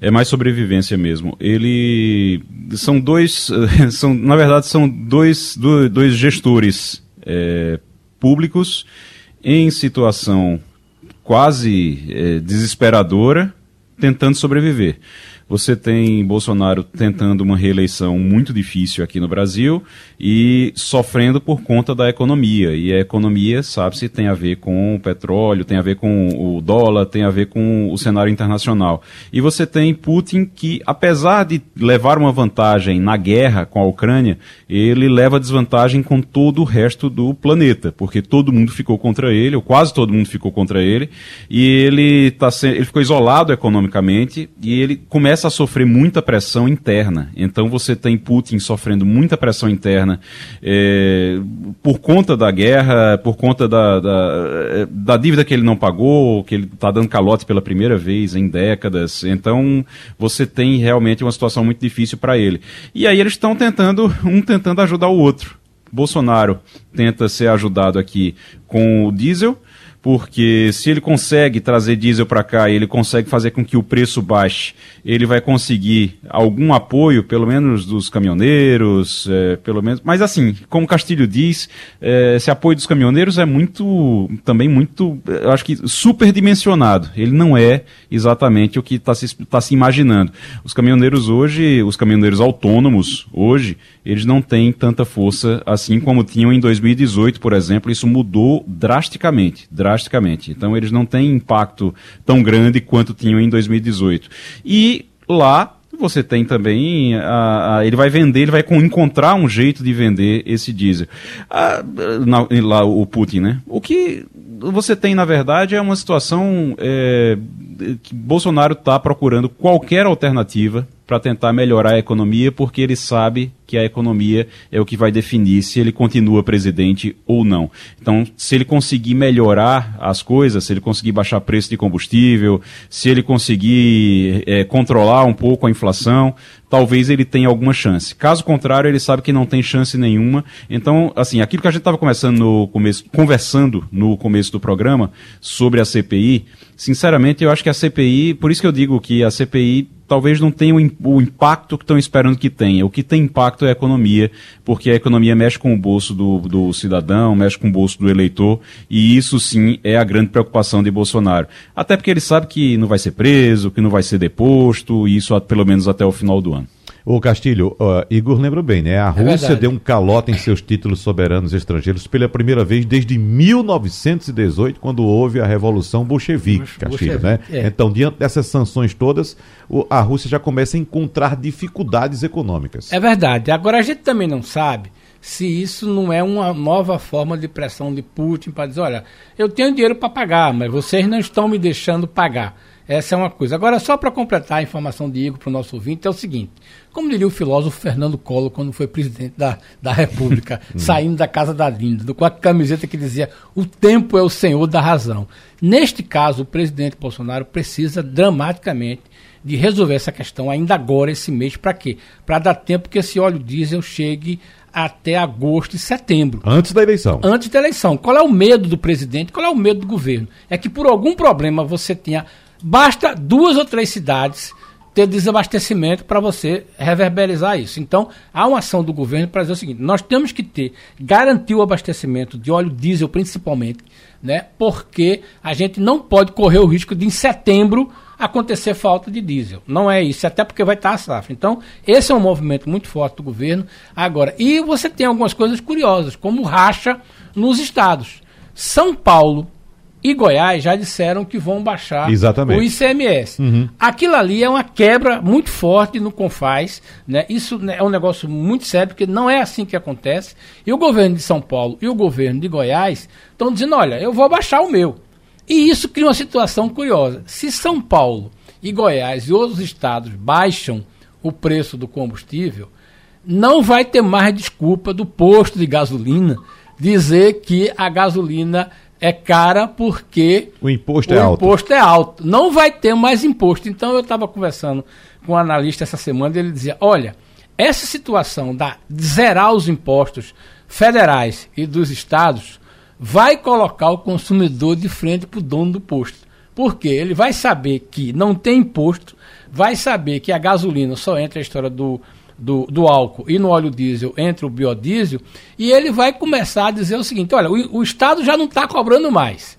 É mais sobrevivência mesmo. Ele são dois, são na verdade são dois, dois gestores é, públicos em situação quase é, desesperadora, tentando sobreviver. Você tem Bolsonaro tentando uma reeleição muito difícil aqui no Brasil e sofrendo por conta da economia. E a economia, sabe-se, tem a ver com o petróleo, tem a ver com o dólar, tem a ver com o cenário internacional. E você tem Putin que, apesar de levar uma vantagem na guerra com a Ucrânia, ele leva desvantagem com todo o resto do planeta, porque todo mundo ficou contra ele, ou quase todo mundo ficou contra ele, e ele, tá ele ficou isolado economicamente e ele começa começa a sofrer muita pressão interna. Então você tem Putin sofrendo muita pressão interna é, por conta da guerra, por conta da, da, da, dívida que ele não pagou, que ele está dando calote pela primeira vez em décadas. Então você tem realmente uma situação muito difícil para ele. E aí eles estão tentando, um tentando ajudar o outro. Bolsonaro tenta ser ajudado aqui com o diesel porque se ele consegue trazer diesel para cá e ele consegue fazer com que o preço baixe, ele vai conseguir algum apoio, pelo menos dos caminhoneiros, é, pelo menos. Mas assim, como Castilho diz, é, esse apoio dos caminhoneiros é muito, também muito, eu acho que superdimensionado. Ele não é exatamente o que está se, tá se imaginando. Os caminhoneiros hoje, os caminhoneiros autônomos hoje, eles não têm tanta força assim como tinham em 2018, por exemplo. Isso mudou drasticamente, drasticamente. Então eles não têm impacto tão grande quanto tinham em 2018. E lá você tem também, a, a, ele vai vender, ele vai encontrar um jeito de vender esse diesel. A, na, lá o Putin, né? O que você tem, na verdade, é uma situação é, que Bolsonaro está procurando qualquer alternativa para tentar melhorar a economia, porque ele sabe que a economia é o que vai definir se ele continua presidente ou não. Então, se ele conseguir melhorar as coisas, se ele conseguir baixar preço de combustível, se ele conseguir é, controlar um pouco a inflação, talvez ele tenha alguma chance. Caso contrário, ele sabe que não tem chance nenhuma. Então, assim, aquilo que a gente estava começando no começo, conversando no começo do programa sobre a CPI, sinceramente, eu acho que a CPI, por isso que eu digo que a CPI talvez não tenha o, impacto que estão esperando que tenha. O que tem impacto é a economia, porque a economia mexe com o bolso do, do cidadão, mexe com o bolso do eleitor, e isso sim é a grande preocupação de Bolsonaro. Até porque ele sabe que não vai ser preso, que não vai ser deposto, e isso pelo menos até o final do ano. Ô Castilho, uh, Igor lembra bem, né? A é Rússia verdade. deu um calote em seus títulos soberanos estrangeiros pela primeira vez desde 1918, quando houve a Revolução Bolchevique, Castilho, né? É. Então, diante dessas sanções todas, o, a Rússia já começa a encontrar dificuldades econômicas. É verdade. Agora, a gente também não sabe se isso não é uma nova forma de pressão de Putin para dizer, olha, eu tenho dinheiro para pagar, mas vocês não estão me deixando pagar. Essa é uma coisa. Agora, só para completar a informação de Igor para o nosso ouvinte, é o seguinte: como diria o filósofo Fernando Collor quando foi presidente da, da República, saindo da casa da Linda, com a camiseta que dizia: o tempo é o senhor da razão. Neste caso, o presidente Bolsonaro precisa dramaticamente de resolver essa questão ainda agora, esse mês, para quê? Para dar tempo que esse óleo diesel chegue até agosto e setembro. Antes da eleição. Antes da eleição. Qual é o medo do presidente? Qual é o medo do governo? É que por algum problema você tenha Basta duas ou três cidades ter desabastecimento para você reverberizar isso. Então, há uma ação do governo para dizer o seguinte: nós temos que ter, garantir o abastecimento de óleo diesel principalmente, né? Porque a gente não pode correr o risco de em setembro acontecer falta de diesel. Não é isso, até porque vai estar a safra. Então, esse é um movimento muito forte do governo. Agora, e você tem algumas coisas curiosas, como racha nos estados. São Paulo e Goiás já disseram que vão baixar Exatamente. o ICMS. Uhum. Aquilo ali é uma quebra muito forte no Confaz. Né? Isso né, é um negócio muito sério, porque não é assim que acontece. E o governo de São Paulo e o governo de Goiás estão dizendo: olha, eu vou baixar o meu. E isso cria uma situação curiosa. Se São Paulo e Goiás e outros estados baixam o preço do combustível, não vai ter mais desculpa do posto de gasolina dizer que a gasolina é cara porque o imposto o é alto. imposto é alto. Não vai ter mais imposto. Então eu estava conversando com um analista essa semana e ele dizia: olha, essa situação da, de zerar os impostos federais e dos estados vai colocar o consumidor de frente para o dono do posto. Porque ele vai saber que não tem imposto, vai saber que a gasolina só entra a história do do, do álcool e no óleo diesel entre o biodiesel, e ele vai começar a dizer o seguinte: olha, o, o Estado já não está cobrando mais,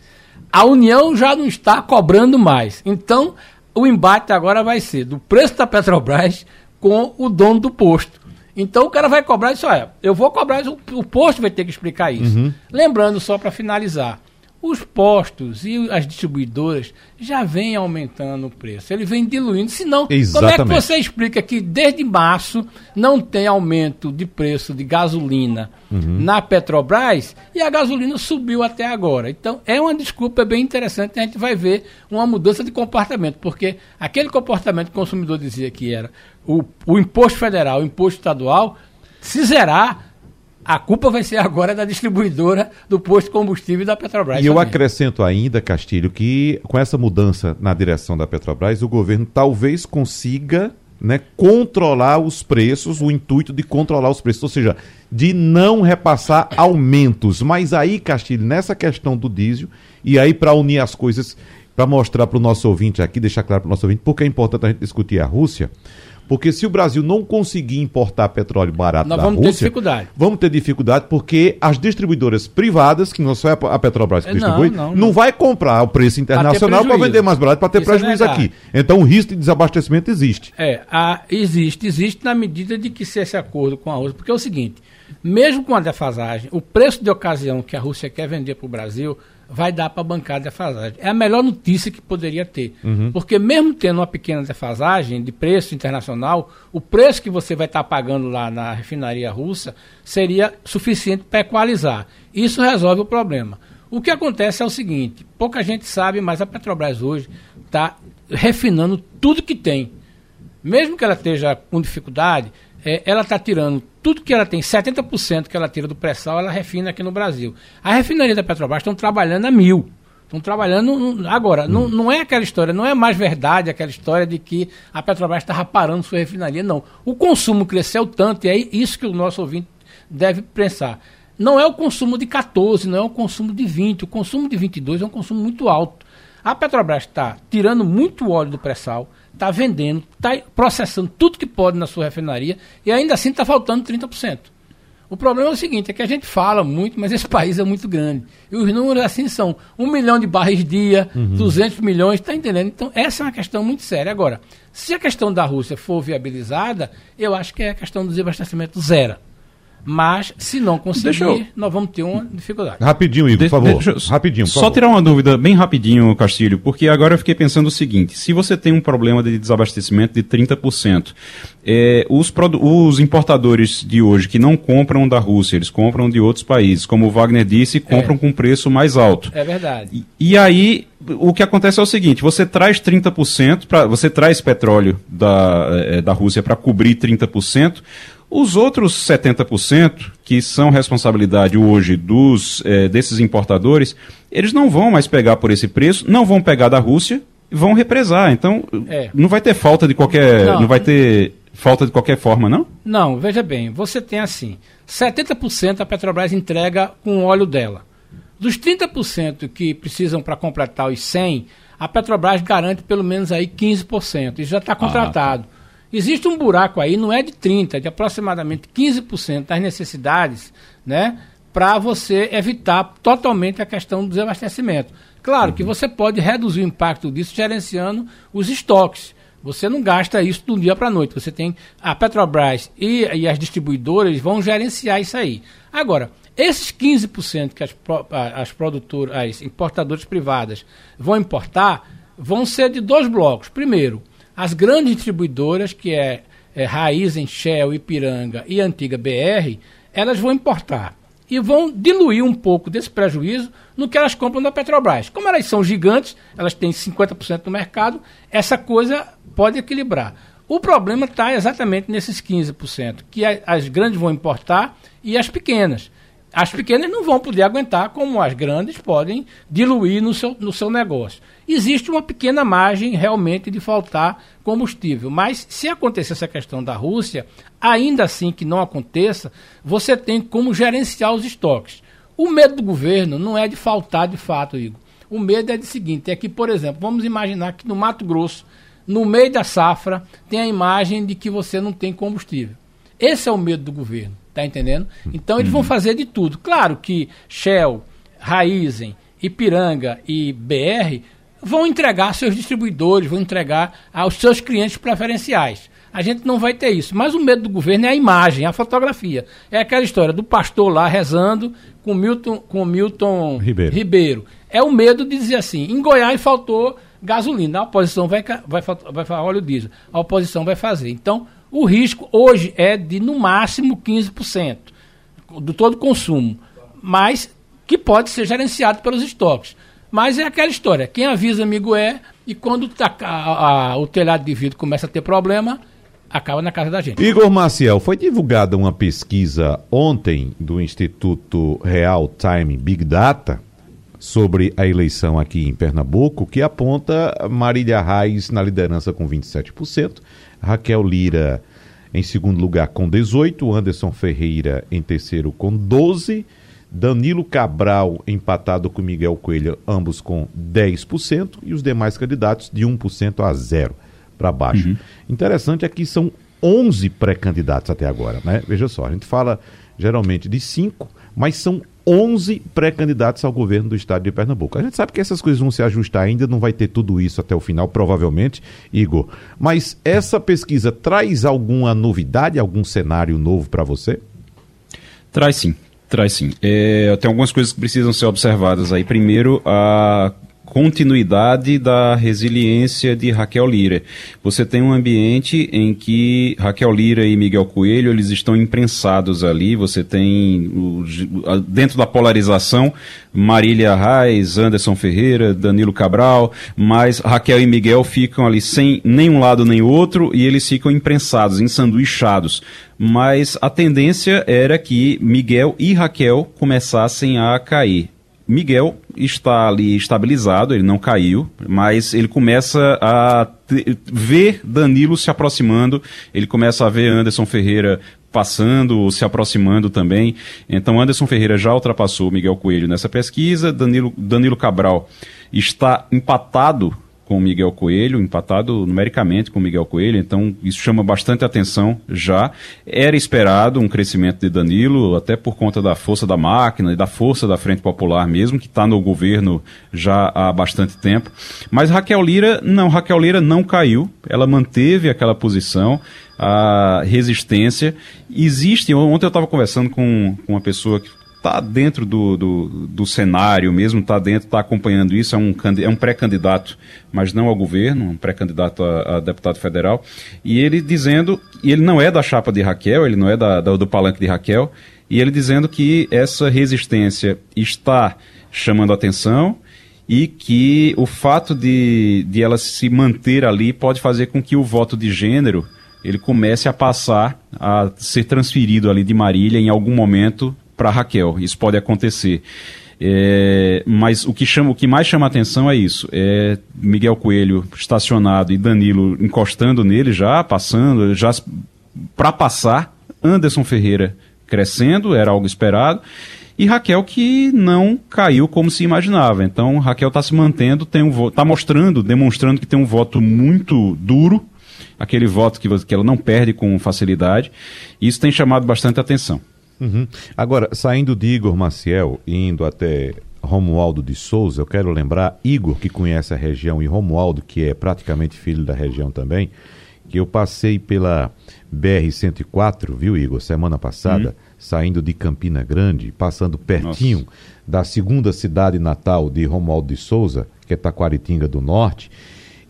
a União já não está cobrando mais. Então, o embate agora vai ser do preço da Petrobras com o dono do posto. Então o cara vai cobrar isso, olha, eu vou cobrar isso, o posto vai ter que explicar isso. Uhum. Lembrando só para finalizar, os postos e as distribuidoras já vêm aumentando o preço, ele vem diluindo. Senão, Exatamente. como é que você explica que desde março não tem aumento de preço de gasolina uhum. na Petrobras e a gasolina subiu até agora? Então, é uma desculpa bem interessante. A gente vai ver uma mudança de comportamento, porque aquele comportamento que o consumidor dizia que era o, o imposto federal, o imposto estadual, se zerar a culpa vai ser agora da distribuidora do posto de combustível da Petrobras. E também. eu acrescento ainda, Castilho, que com essa mudança na direção da Petrobras, o governo talvez consiga né, controlar os preços, o intuito de controlar os preços, ou seja, de não repassar aumentos. Mas aí, Castilho, nessa questão do diesel, e aí para unir as coisas, para mostrar para o nosso ouvinte aqui, deixar claro para o nosso ouvinte, porque é importante a gente discutir a Rússia. Porque se o Brasil não conseguir importar petróleo barato Nós da vamos Rússia, ter dificuldade. Vamos ter dificuldade porque as distribuidoras privadas, que não só é a Petrobras que distribui, não, não, não. vai comprar o preço internacional para vender mais barato, para ter Isso é prejuízo é aqui. Então o risco de desabastecimento existe. É, a, existe, existe na medida de que se esse acordo com a Rússia, porque é o seguinte, mesmo com a defasagem, o preço de ocasião que a Rússia quer vender para o Brasil vai dar para bancar a defasagem. É a melhor notícia que poderia ter. Uhum. Porque mesmo tendo uma pequena defasagem de preço internacional, o preço que você vai estar tá pagando lá na refinaria russa seria suficiente para equalizar. Isso resolve o problema. O que acontece é o seguinte, pouca gente sabe, mas a Petrobras hoje está refinando tudo que tem. Mesmo que ela esteja com dificuldade, é, ela está tirando tudo que ela tem, 70% que ela tira do pré-sal, ela refina aqui no Brasil. A refinaria da Petrobras estão trabalhando a mil. Estão trabalhando. Agora, hum. não, não é aquela história, não é mais verdade aquela história de que a Petrobras estava parando sua refinaria, não. O consumo cresceu tanto, e é isso que o nosso ouvinte deve pensar. Não é o consumo de 14, não é o consumo de 20. O consumo de 22 é um consumo muito alto. A Petrobras está tirando muito óleo do pré-sal, está vendendo, está processando tudo que pode na sua refinaria e ainda assim está faltando 30%. O problema é o seguinte, é que a gente fala muito, mas esse país é muito grande. E os números assim são um milhão de barris dia, uhum. 200 milhões, está entendendo? Então essa é uma questão muito séria. Agora, se a questão da Rússia for viabilizada, eu acho que é a questão do desabastecimento zero. Mas, se não conseguir, eu... nós vamos ter uma dificuldade. Rapidinho, Igor, por favor. Eu... Rapidinho, por Só favor. tirar uma dúvida bem rapidinho, Castilho, porque agora eu fiquei pensando o seguinte: se você tem um problema de desabastecimento de 30%, é, os, produ... os importadores de hoje que não compram da Rússia, eles compram de outros países, como o Wagner disse, compram é. com preço mais alto. É verdade. E, e aí, o que acontece é o seguinte: você traz 30%, pra, você traz petróleo da, é, da Rússia para cobrir 30%. Os outros 70%, que são responsabilidade hoje dos, é, desses importadores, eles não vão mais pegar por esse preço, não vão pegar da Rússia, vão represar. Então, é. não vai ter falta de qualquer. Não, não vai ter falta de qualquer forma, não? Não, veja bem, você tem assim: 70% a Petrobras entrega com o óleo dela. Dos 30% que precisam para completar os 100, a Petrobras garante pelo menos aí 15%. Isso já está contratado. Ah, tá. Existe um buraco aí, não é de 30, é de aproximadamente 15% das necessidades, né, para você evitar totalmente a questão do desabastecimento. Claro uhum. que você pode reduzir o impacto disso gerenciando os estoques. Você não gasta isso do dia para a noite. Você tem a Petrobras e, e, as distribuidoras vão gerenciar isso aí. Agora, esses 15% que as, as produtoras, as importadoras privadas vão importar, vão ser de dois blocos. Primeiro, as grandes distribuidoras, que é, é Raizen, Shell, Ipiranga e Antiga BR, elas vão importar e vão diluir um pouco desse prejuízo no que elas compram da Petrobras. Como elas são gigantes, elas têm 50% do mercado, essa coisa pode equilibrar. O problema está exatamente nesses 15%, que as grandes vão importar e as pequenas. As pequenas não vão poder aguentar como as grandes podem diluir no seu, no seu negócio. Existe uma pequena margem realmente de faltar combustível, mas se acontecer essa questão da Rússia, ainda assim que não aconteça, você tem como gerenciar os estoques. O medo do governo não é de faltar de fato, Igor. O medo é de seguinte, é que, por exemplo, vamos imaginar que no Mato Grosso, no meio da safra, tem a imagem de que você não tem combustível. Esse é o medo do governo. Tá entendendo? Então eles vão fazer de tudo. Claro que Shell, Raizen, Ipiranga e BR vão entregar seus distribuidores, vão entregar aos seus clientes preferenciais. A gente não vai ter isso. Mas o medo do governo é a imagem, a fotografia. É aquela história do pastor lá rezando com Milton, com Milton Ribeiro. Ribeiro. É o medo de dizer assim: em Goiás faltou gasolina, a oposição vai, vai, vai falar óleo diesel, a oposição vai fazer. Então, o risco hoje é de no máximo 15% do todo consumo, mas que pode ser gerenciado pelos estoques. Mas é aquela história, quem avisa amigo é, e quando tá, a, a, o telhado de vidro começa a ter problema, acaba na casa da gente. Igor Maciel, foi divulgada uma pesquisa ontem do Instituto Real Time Big Data sobre a eleição aqui em Pernambuco, que aponta Marília Reis na liderança com 27%, Raquel Lira em segundo lugar com 18, Anderson Ferreira em terceiro com 12, Danilo Cabral empatado com Miguel Coelho, ambos com 10%, e os demais candidatos de 1% a 0 para baixo. Uhum. Interessante é que são 11 pré-candidatos até agora, né? Veja só, a gente fala geralmente de 5, mas são 11 pré-candidatos ao governo do estado de Pernambuco. A gente sabe que essas coisas vão se ajustar ainda, não vai ter tudo isso até o final, provavelmente, Igor. Mas essa pesquisa traz alguma novidade, algum cenário novo para você? Traz sim, traz sim. É, tem algumas coisas que precisam ser observadas aí. Primeiro, a continuidade da resiliência de Raquel Lira. Você tem um ambiente em que Raquel Lira e Miguel Coelho eles estão imprensados ali. Você tem dentro da polarização Marília Reis, Anderson Ferreira, Danilo Cabral, mas Raquel e Miguel ficam ali sem nenhum lado nem outro e eles ficam imprensados, ensanduichados mas a tendência era que Miguel e Raquel começassem a cair. Miguel está ali estabilizado, ele não caiu, mas ele começa a ver Danilo se aproximando, ele começa a ver Anderson Ferreira passando, se aproximando também. Então Anderson Ferreira já ultrapassou Miguel Coelho nessa pesquisa, Danilo, Danilo Cabral está empatado com o Miguel Coelho, empatado numericamente com o Miguel Coelho, então isso chama bastante atenção já. Era esperado um crescimento de Danilo, até por conta da força da máquina e da força da Frente Popular mesmo, que está no governo já há bastante tempo. Mas Raquel Lira, não, Raquel Lira não caiu, ela manteve aquela posição, a resistência. Existe, ontem eu estava conversando com, com uma pessoa que está dentro do, do, do, cenário mesmo, está dentro, está acompanhando isso, é um, é um pré-candidato, mas não ao governo, um pré-candidato a, a, deputado federal, e ele dizendo, e ele não é da chapa de Raquel, ele não é da, da, do palanque de Raquel, e ele dizendo que essa resistência está chamando atenção e que o fato de, de ela se manter ali pode fazer com que o voto de gênero ele comece a passar a ser transferido ali de Marília em algum momento para Raquel. Isso pode acontecer. É, mas o que, chama, o que mais chama atenção é isso: é Miguel Coelho estacionado e Danilo encostando nele já, passando, já para passar. Anderson Ferreira crescendo, era algo esperado. e Raquel que não caiu como se imaginava. Então, Raquel está se mantendo, tem um está mostrando, demonstrando que tem um voto muito duro, aquele voto que, que ela não perde com facilidade. E isso tem chamado bastante atenção. Uhum. Agora, saindo de Igor Maciel, indo até Romualdo de Souza, eu quero lembrar, Igor, que conhece a região, e Romualdo, que é praticamente filho da região também, que eu passei pela BR-104, viu, Igor, semana passada, uhum. saindo de Campina Grande, passando pertinho Nossa. da segunda cidade natal de Romualdo de Souza, que é Taquaritinga do Norte,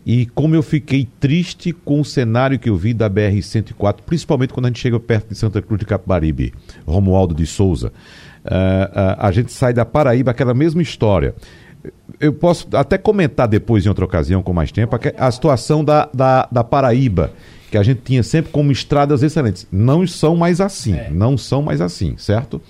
e como eu fiquei triste com o cenário que eu vi da BR-104, principalmente quando a gente chega perto de Santa Cruz de Capibaribe, Romualdo de Souza. Uh, uh, a gente sai da Paraíba, aquela mesma história. Eu posso até comentar depois, em outra ocasião, com mais tempo, a situação da, da, da Paraíba, que a gente tinha sempre como estradas excelentes. Não são mais assim, é. não são mais assim, certo?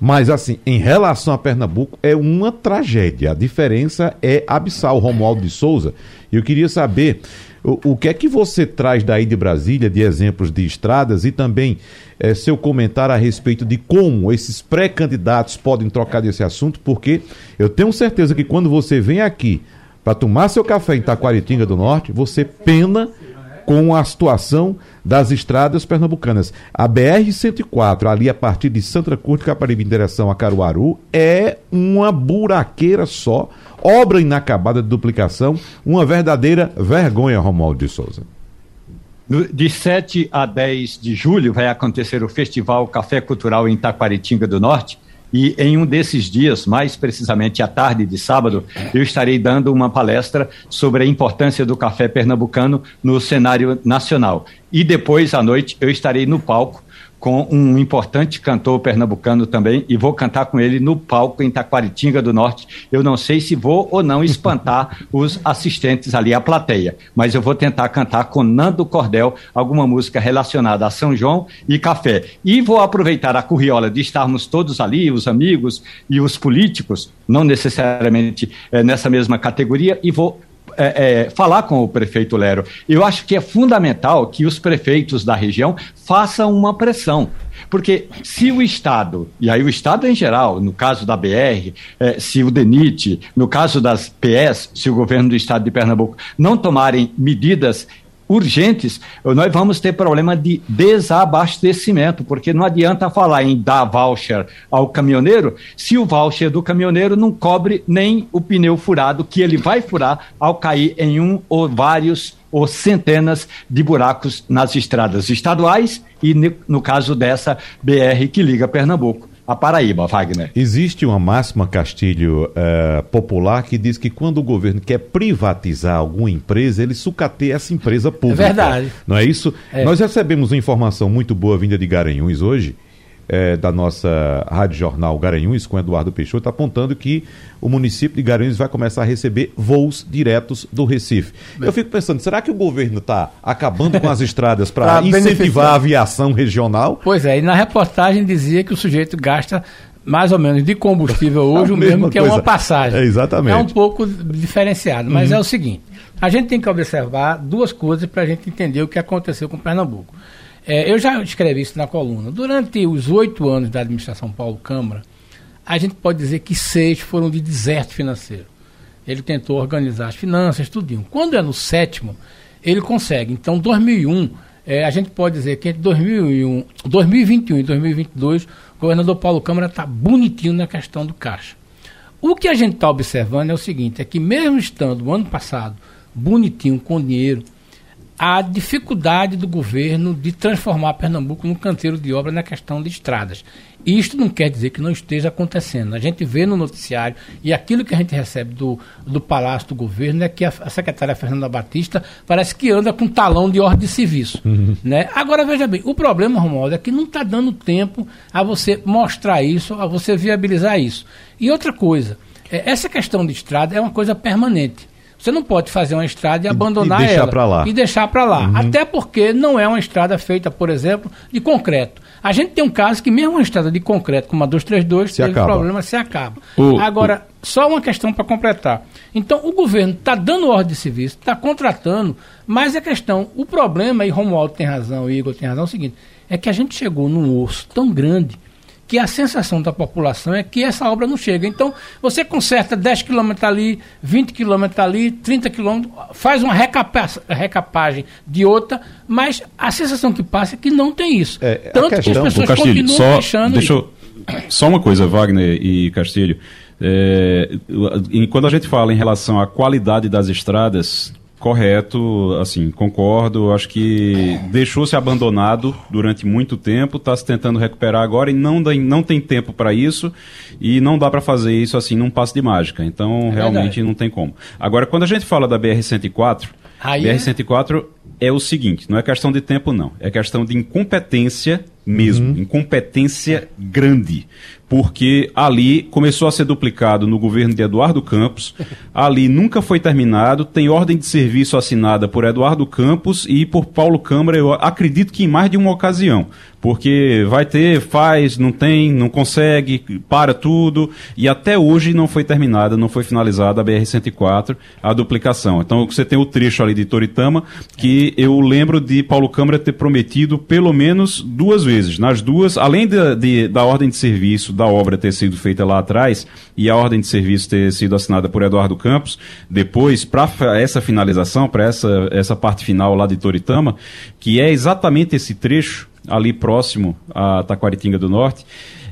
Mas assim, em relação a Pernambuco, é uma tragédia. A diferença é abissal. Romualdo de Souza, eu queria saber o, o que é que você traz daí de Brasília, de exemplos de estradas e também é, seu comentário a respeito de como esses pré-candidatos podem trocar desse assunto, porque eu tenho certeza que quando você vem aqui para tomar seu café em Taquaritinga do Norte, você pena com a situação das estradas pernambucanas. A BR-104, ali a partir de Santa Cruz de Caparibe em direção a Caruaru, é uma buraqueira só, obra inacabada de duplicação, uma verdadeira vergonha, Romualdo de Souza. De 7 a 10 de julho vai acontecer o Festival Café Cultural em Taquaritinga do Norte, e em um desses dias, mais precisamente à tarde de sábado, eu estarei dando uma palestra sobre a importância do café pernambucano no cenário nacional. E depois, à noite, eu estarei no palco com um importante cantor pernambucano também e vou cantar com ele no palco em Taquaritinga do Norte. Eu não sei se vou ou não espantar os assistentes ali, a plateia, mas eu vou tentar cantar com Nando Cordel alguma música relacionada a São João e café. E vou aproveitar a curriola de estarmos todos ali, os amigos e os políticos, não necessariamente é, nessa mesma categoria, e vou é, é, falar com o prefeito Lero. Eu acho que é fundamental que os prefeitos da região façam uma pressão. Porque se o Estado, e aí o Estado em geral, no caso da BR, é, se o DENIT, no caso das PS, se o governo do Estado de Pernambuco não tomarem medidas urgentes, nós vamos ter problema de desabastecimento, porque não adianta falar em dar voucher ao caminhoneiro se o voucher do caminhoneiro não cobre nem o pneu furado que ele vai furar ao cair em um ou vários ou centenas de buracos nas estradas estaduais e no caso dessa BR que liga Pernambuco a Paraíba, Wagner. Existe uma máxima, Castilho, uh, popular que diz que quando o governo quer privatizar alguma empresa, ele sucateia essa empresa pública. É verdade. Não é isso? É. Nós recebemos uma informação muito boa vinda de Garanhuns hoje, é, da nossa Rádio Jornal Garanhuns, com Eduardo Peixoto, apontando que o município de Garanhuns vai começar a receber voos diretos do Recife. Bem, Eu fico pensando, será que o governo está acabando com as estradas para incentivar a aviação regional? Pois é, e na reportagem dizia que o sujeito gasta mais ou menos de combustível hoje o mesmo que coisa. é uma passagem. É, exatamente. É um pouco diferenciado, mas uhum. é o seguinte: a gente tem que observar duas coisas para a gente entender o que aconteceu com Pernambuco. É, eu já escrevi isso na coluna. Durante os oito anos da administração Paulo Câmara, a gente pode dizer que seis foram de deserto financeiro. Ele tentou organizar as finanças, tudinho. Quando é no sétimo, ele consegue. Então, 2001, é, a gente pode dizer que entre 2001, 2021 e 2022, o governador Paulo Câmara está bonitinho na questão do caixa. O que a gente está observando é o seguinte, é que mesmo estando o ano passado bonitinho com dinheiro, a dificuldade do governo de transformar Pernambuco num canteiro de obra na questão de estradas. Isto não quer dizer que não esteja acontecendo. A gente vê no noticiário e aquilo que a gente recebe do, do Palácio do Governo é que a, a secretária Fernanda Batista parece que anda com talão de ordem de serviço. Uhum. Né? Agora, veja bem, o problema, Romualdo, é que não está dando tempo a você mostrar isso, a você viabilizar isso. E outra coisa, é, essa questão de estrada é uma coisa permanente. Você não pode fazer uma estrada e, e abandonar e deixar ela. Pra lá. E deixar para lá. Uhum. Até porque não é uma estrada feita, por exemplo, de concreto. A gente tem um caso que mesmo uma estrada de concreto, como a 232, se teve acaba. problema, se acaba. Uh, Agora, uh. só uma questão para completar. Então, o governo está dando ordem de serviço, está contratando, mas a questão, o problema, e Romualdo tem razão, e Igor tem razão, é o seguinte, é que a gente chegou num osso tão grande que a sensação da população é que essa obra não chega. Então, você conserta 10 quilômetros ali, 20 quilômetros ali, 30 quilômetros, faz uma recapa recapagem de outra, mas a sensação que passa é que não tem isso. É, Tanto questão, que as pessoas Castilho, continuam só, deixando deixa eu, Só uma coisa, Wagner e Castilho. É, quando a gente fala em relação à qualidade das estradas, correto, assim, concordo. Acho que deixou-se abandonado durante muito tempo, está se tentando recuperar agora e não, dá, não tem tempo para isso e não dá para fazer isso assim num passo de mágica. Então, é realmente verdade. não tem como. Agora, quando a gente fala da BR-104, BR-104 é o seguinte, não é questão de tempo não, é questão de incompetência mesmo, uhum. incompetência grande porque ali começou a ser duplicado no governo de Eduardo Campos, ali nunca foi terminado, tem ordem de serviço assinada por Eduardo Campos e por Paulo Câmara, eu acredito que em mais de uma ocasião, porque vai ter, faz, não tem, não consegue, para tudo, e até hoje não foi terminada, não foi finalizada a BR-104, a duplicação. Então você tem o trecho ali de Toritama, que eu lembro de Paulo Câmara ter prometido pelo menos duas vezes, nas duas, além de, de da ordem de serviço, da obra ter sido feita lá atrás e a ordem de serviço ter sido assinada por Eduardo Campos, depois, para essa finalização, para essa, essa parte final lá de Toritama, que é exatamente esse trecho ali próximo a Taquaritinga do Norte,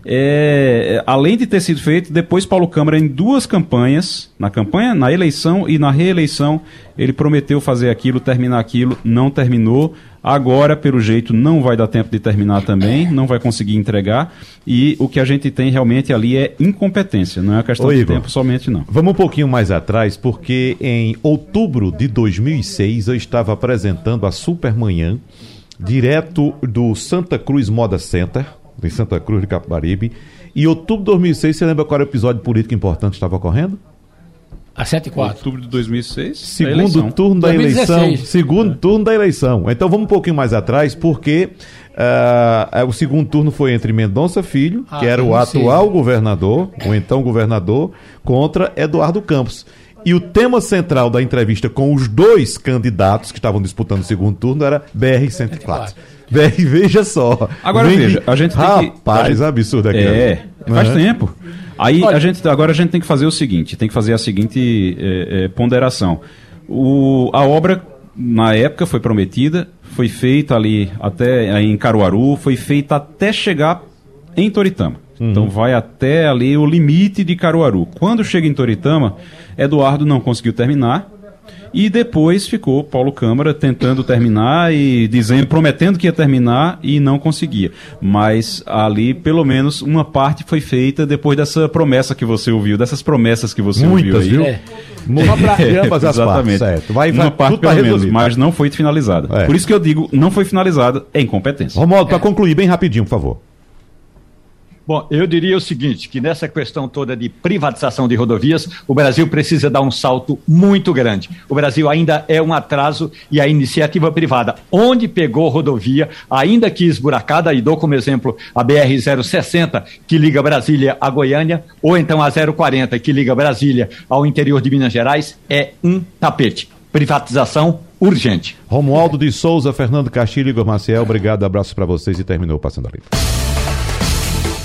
é, além de ter sido feito, depois Paulo Câmara, em duas campanhas, na campanha, na eleição e na reeleição, ele prometeu fazer aquilo, terminar aquilo, não terminou. Agora, pelo jeito, não vai dar tempo de terminar também, não vai conseguir entregar. E o que a gente tem realmente ali é incompetência, não é uma questão Ô, de Igor, tempo somente, não. Vamos um pouquinho mais atrás, porque em outubro de 2006 eu estava apresentando a Supermanhã, direto do Santa Cruz Moda Center, em Santa Cruz de Capibaribe. E outubro de 2006, você lembra qual era o episódio político importante que estava ocorrendo? A 7 e 4. Outubro de 2006. Segundo turno da 2016. eleição. Segundo é. turno da eleição. Então vamos um pouquinho mais atrás, porque uh, o segundo turno foi entre Mendonça Filho, ah, que era o atual sim. governador, o então governador, contra Eduardo Campos. E o tema central da entrevista com os dois candidatos que estavam disputando o segundo turno era BR-104. BR, veja só. Agora veja, a gente tem Rapaz, que. Rapaz, absurdo aqui. É, faz uhum. tempo. Aí Olha, a gente, agora a gente tem que fazer o seguinte, tem que fazer a seguinte é, é, ponderação. O, a obra, na época, foi prometida, foi feita ali até em Caruaru, foi feita até chegar em Toritama. Uhum. Então vai até ali o limite de Caruaru. Quando chega em Toritama, Eduardo não conseguiu terminar, e depois ficou Paulo Câmara tentando terminar e dizendo, prometendo que ia terminar e não conseguia. Mas ali, pelo menos, uma parte foi feita depois dessa promessa que você ouviu, dessas promessas que você Muitas, ouviu aí. Viu? É. Uma é, ambas as exatamente. partes, certo. Vai, vai, uma parte pelo menos, mas não foi finalizada. É. Por isso que eu digo, não foi finalizada, é incompetência. Romualdo, para é. concluir bem rapidinho, por favor. Bom, eu diria o seguinte, que nessa questão toda de privatização de rodovias, o Brasil precisa dar um salto muito grande. O Brasil ainda é um atraso e a iniciativa privada, onde pegou rodovia, ainda que esburacada, e dou como exemplo a BR-060, que liga Brasília a Goiânia, ou então a 040, que liga Brasília ao interior de Minas Gerais, é um tapete. Privatização urgente. Romualdo de Souza, Fernando Castilho e Igor Maciel, obrigado, abraço para vocês e terminou Passando a Limpo.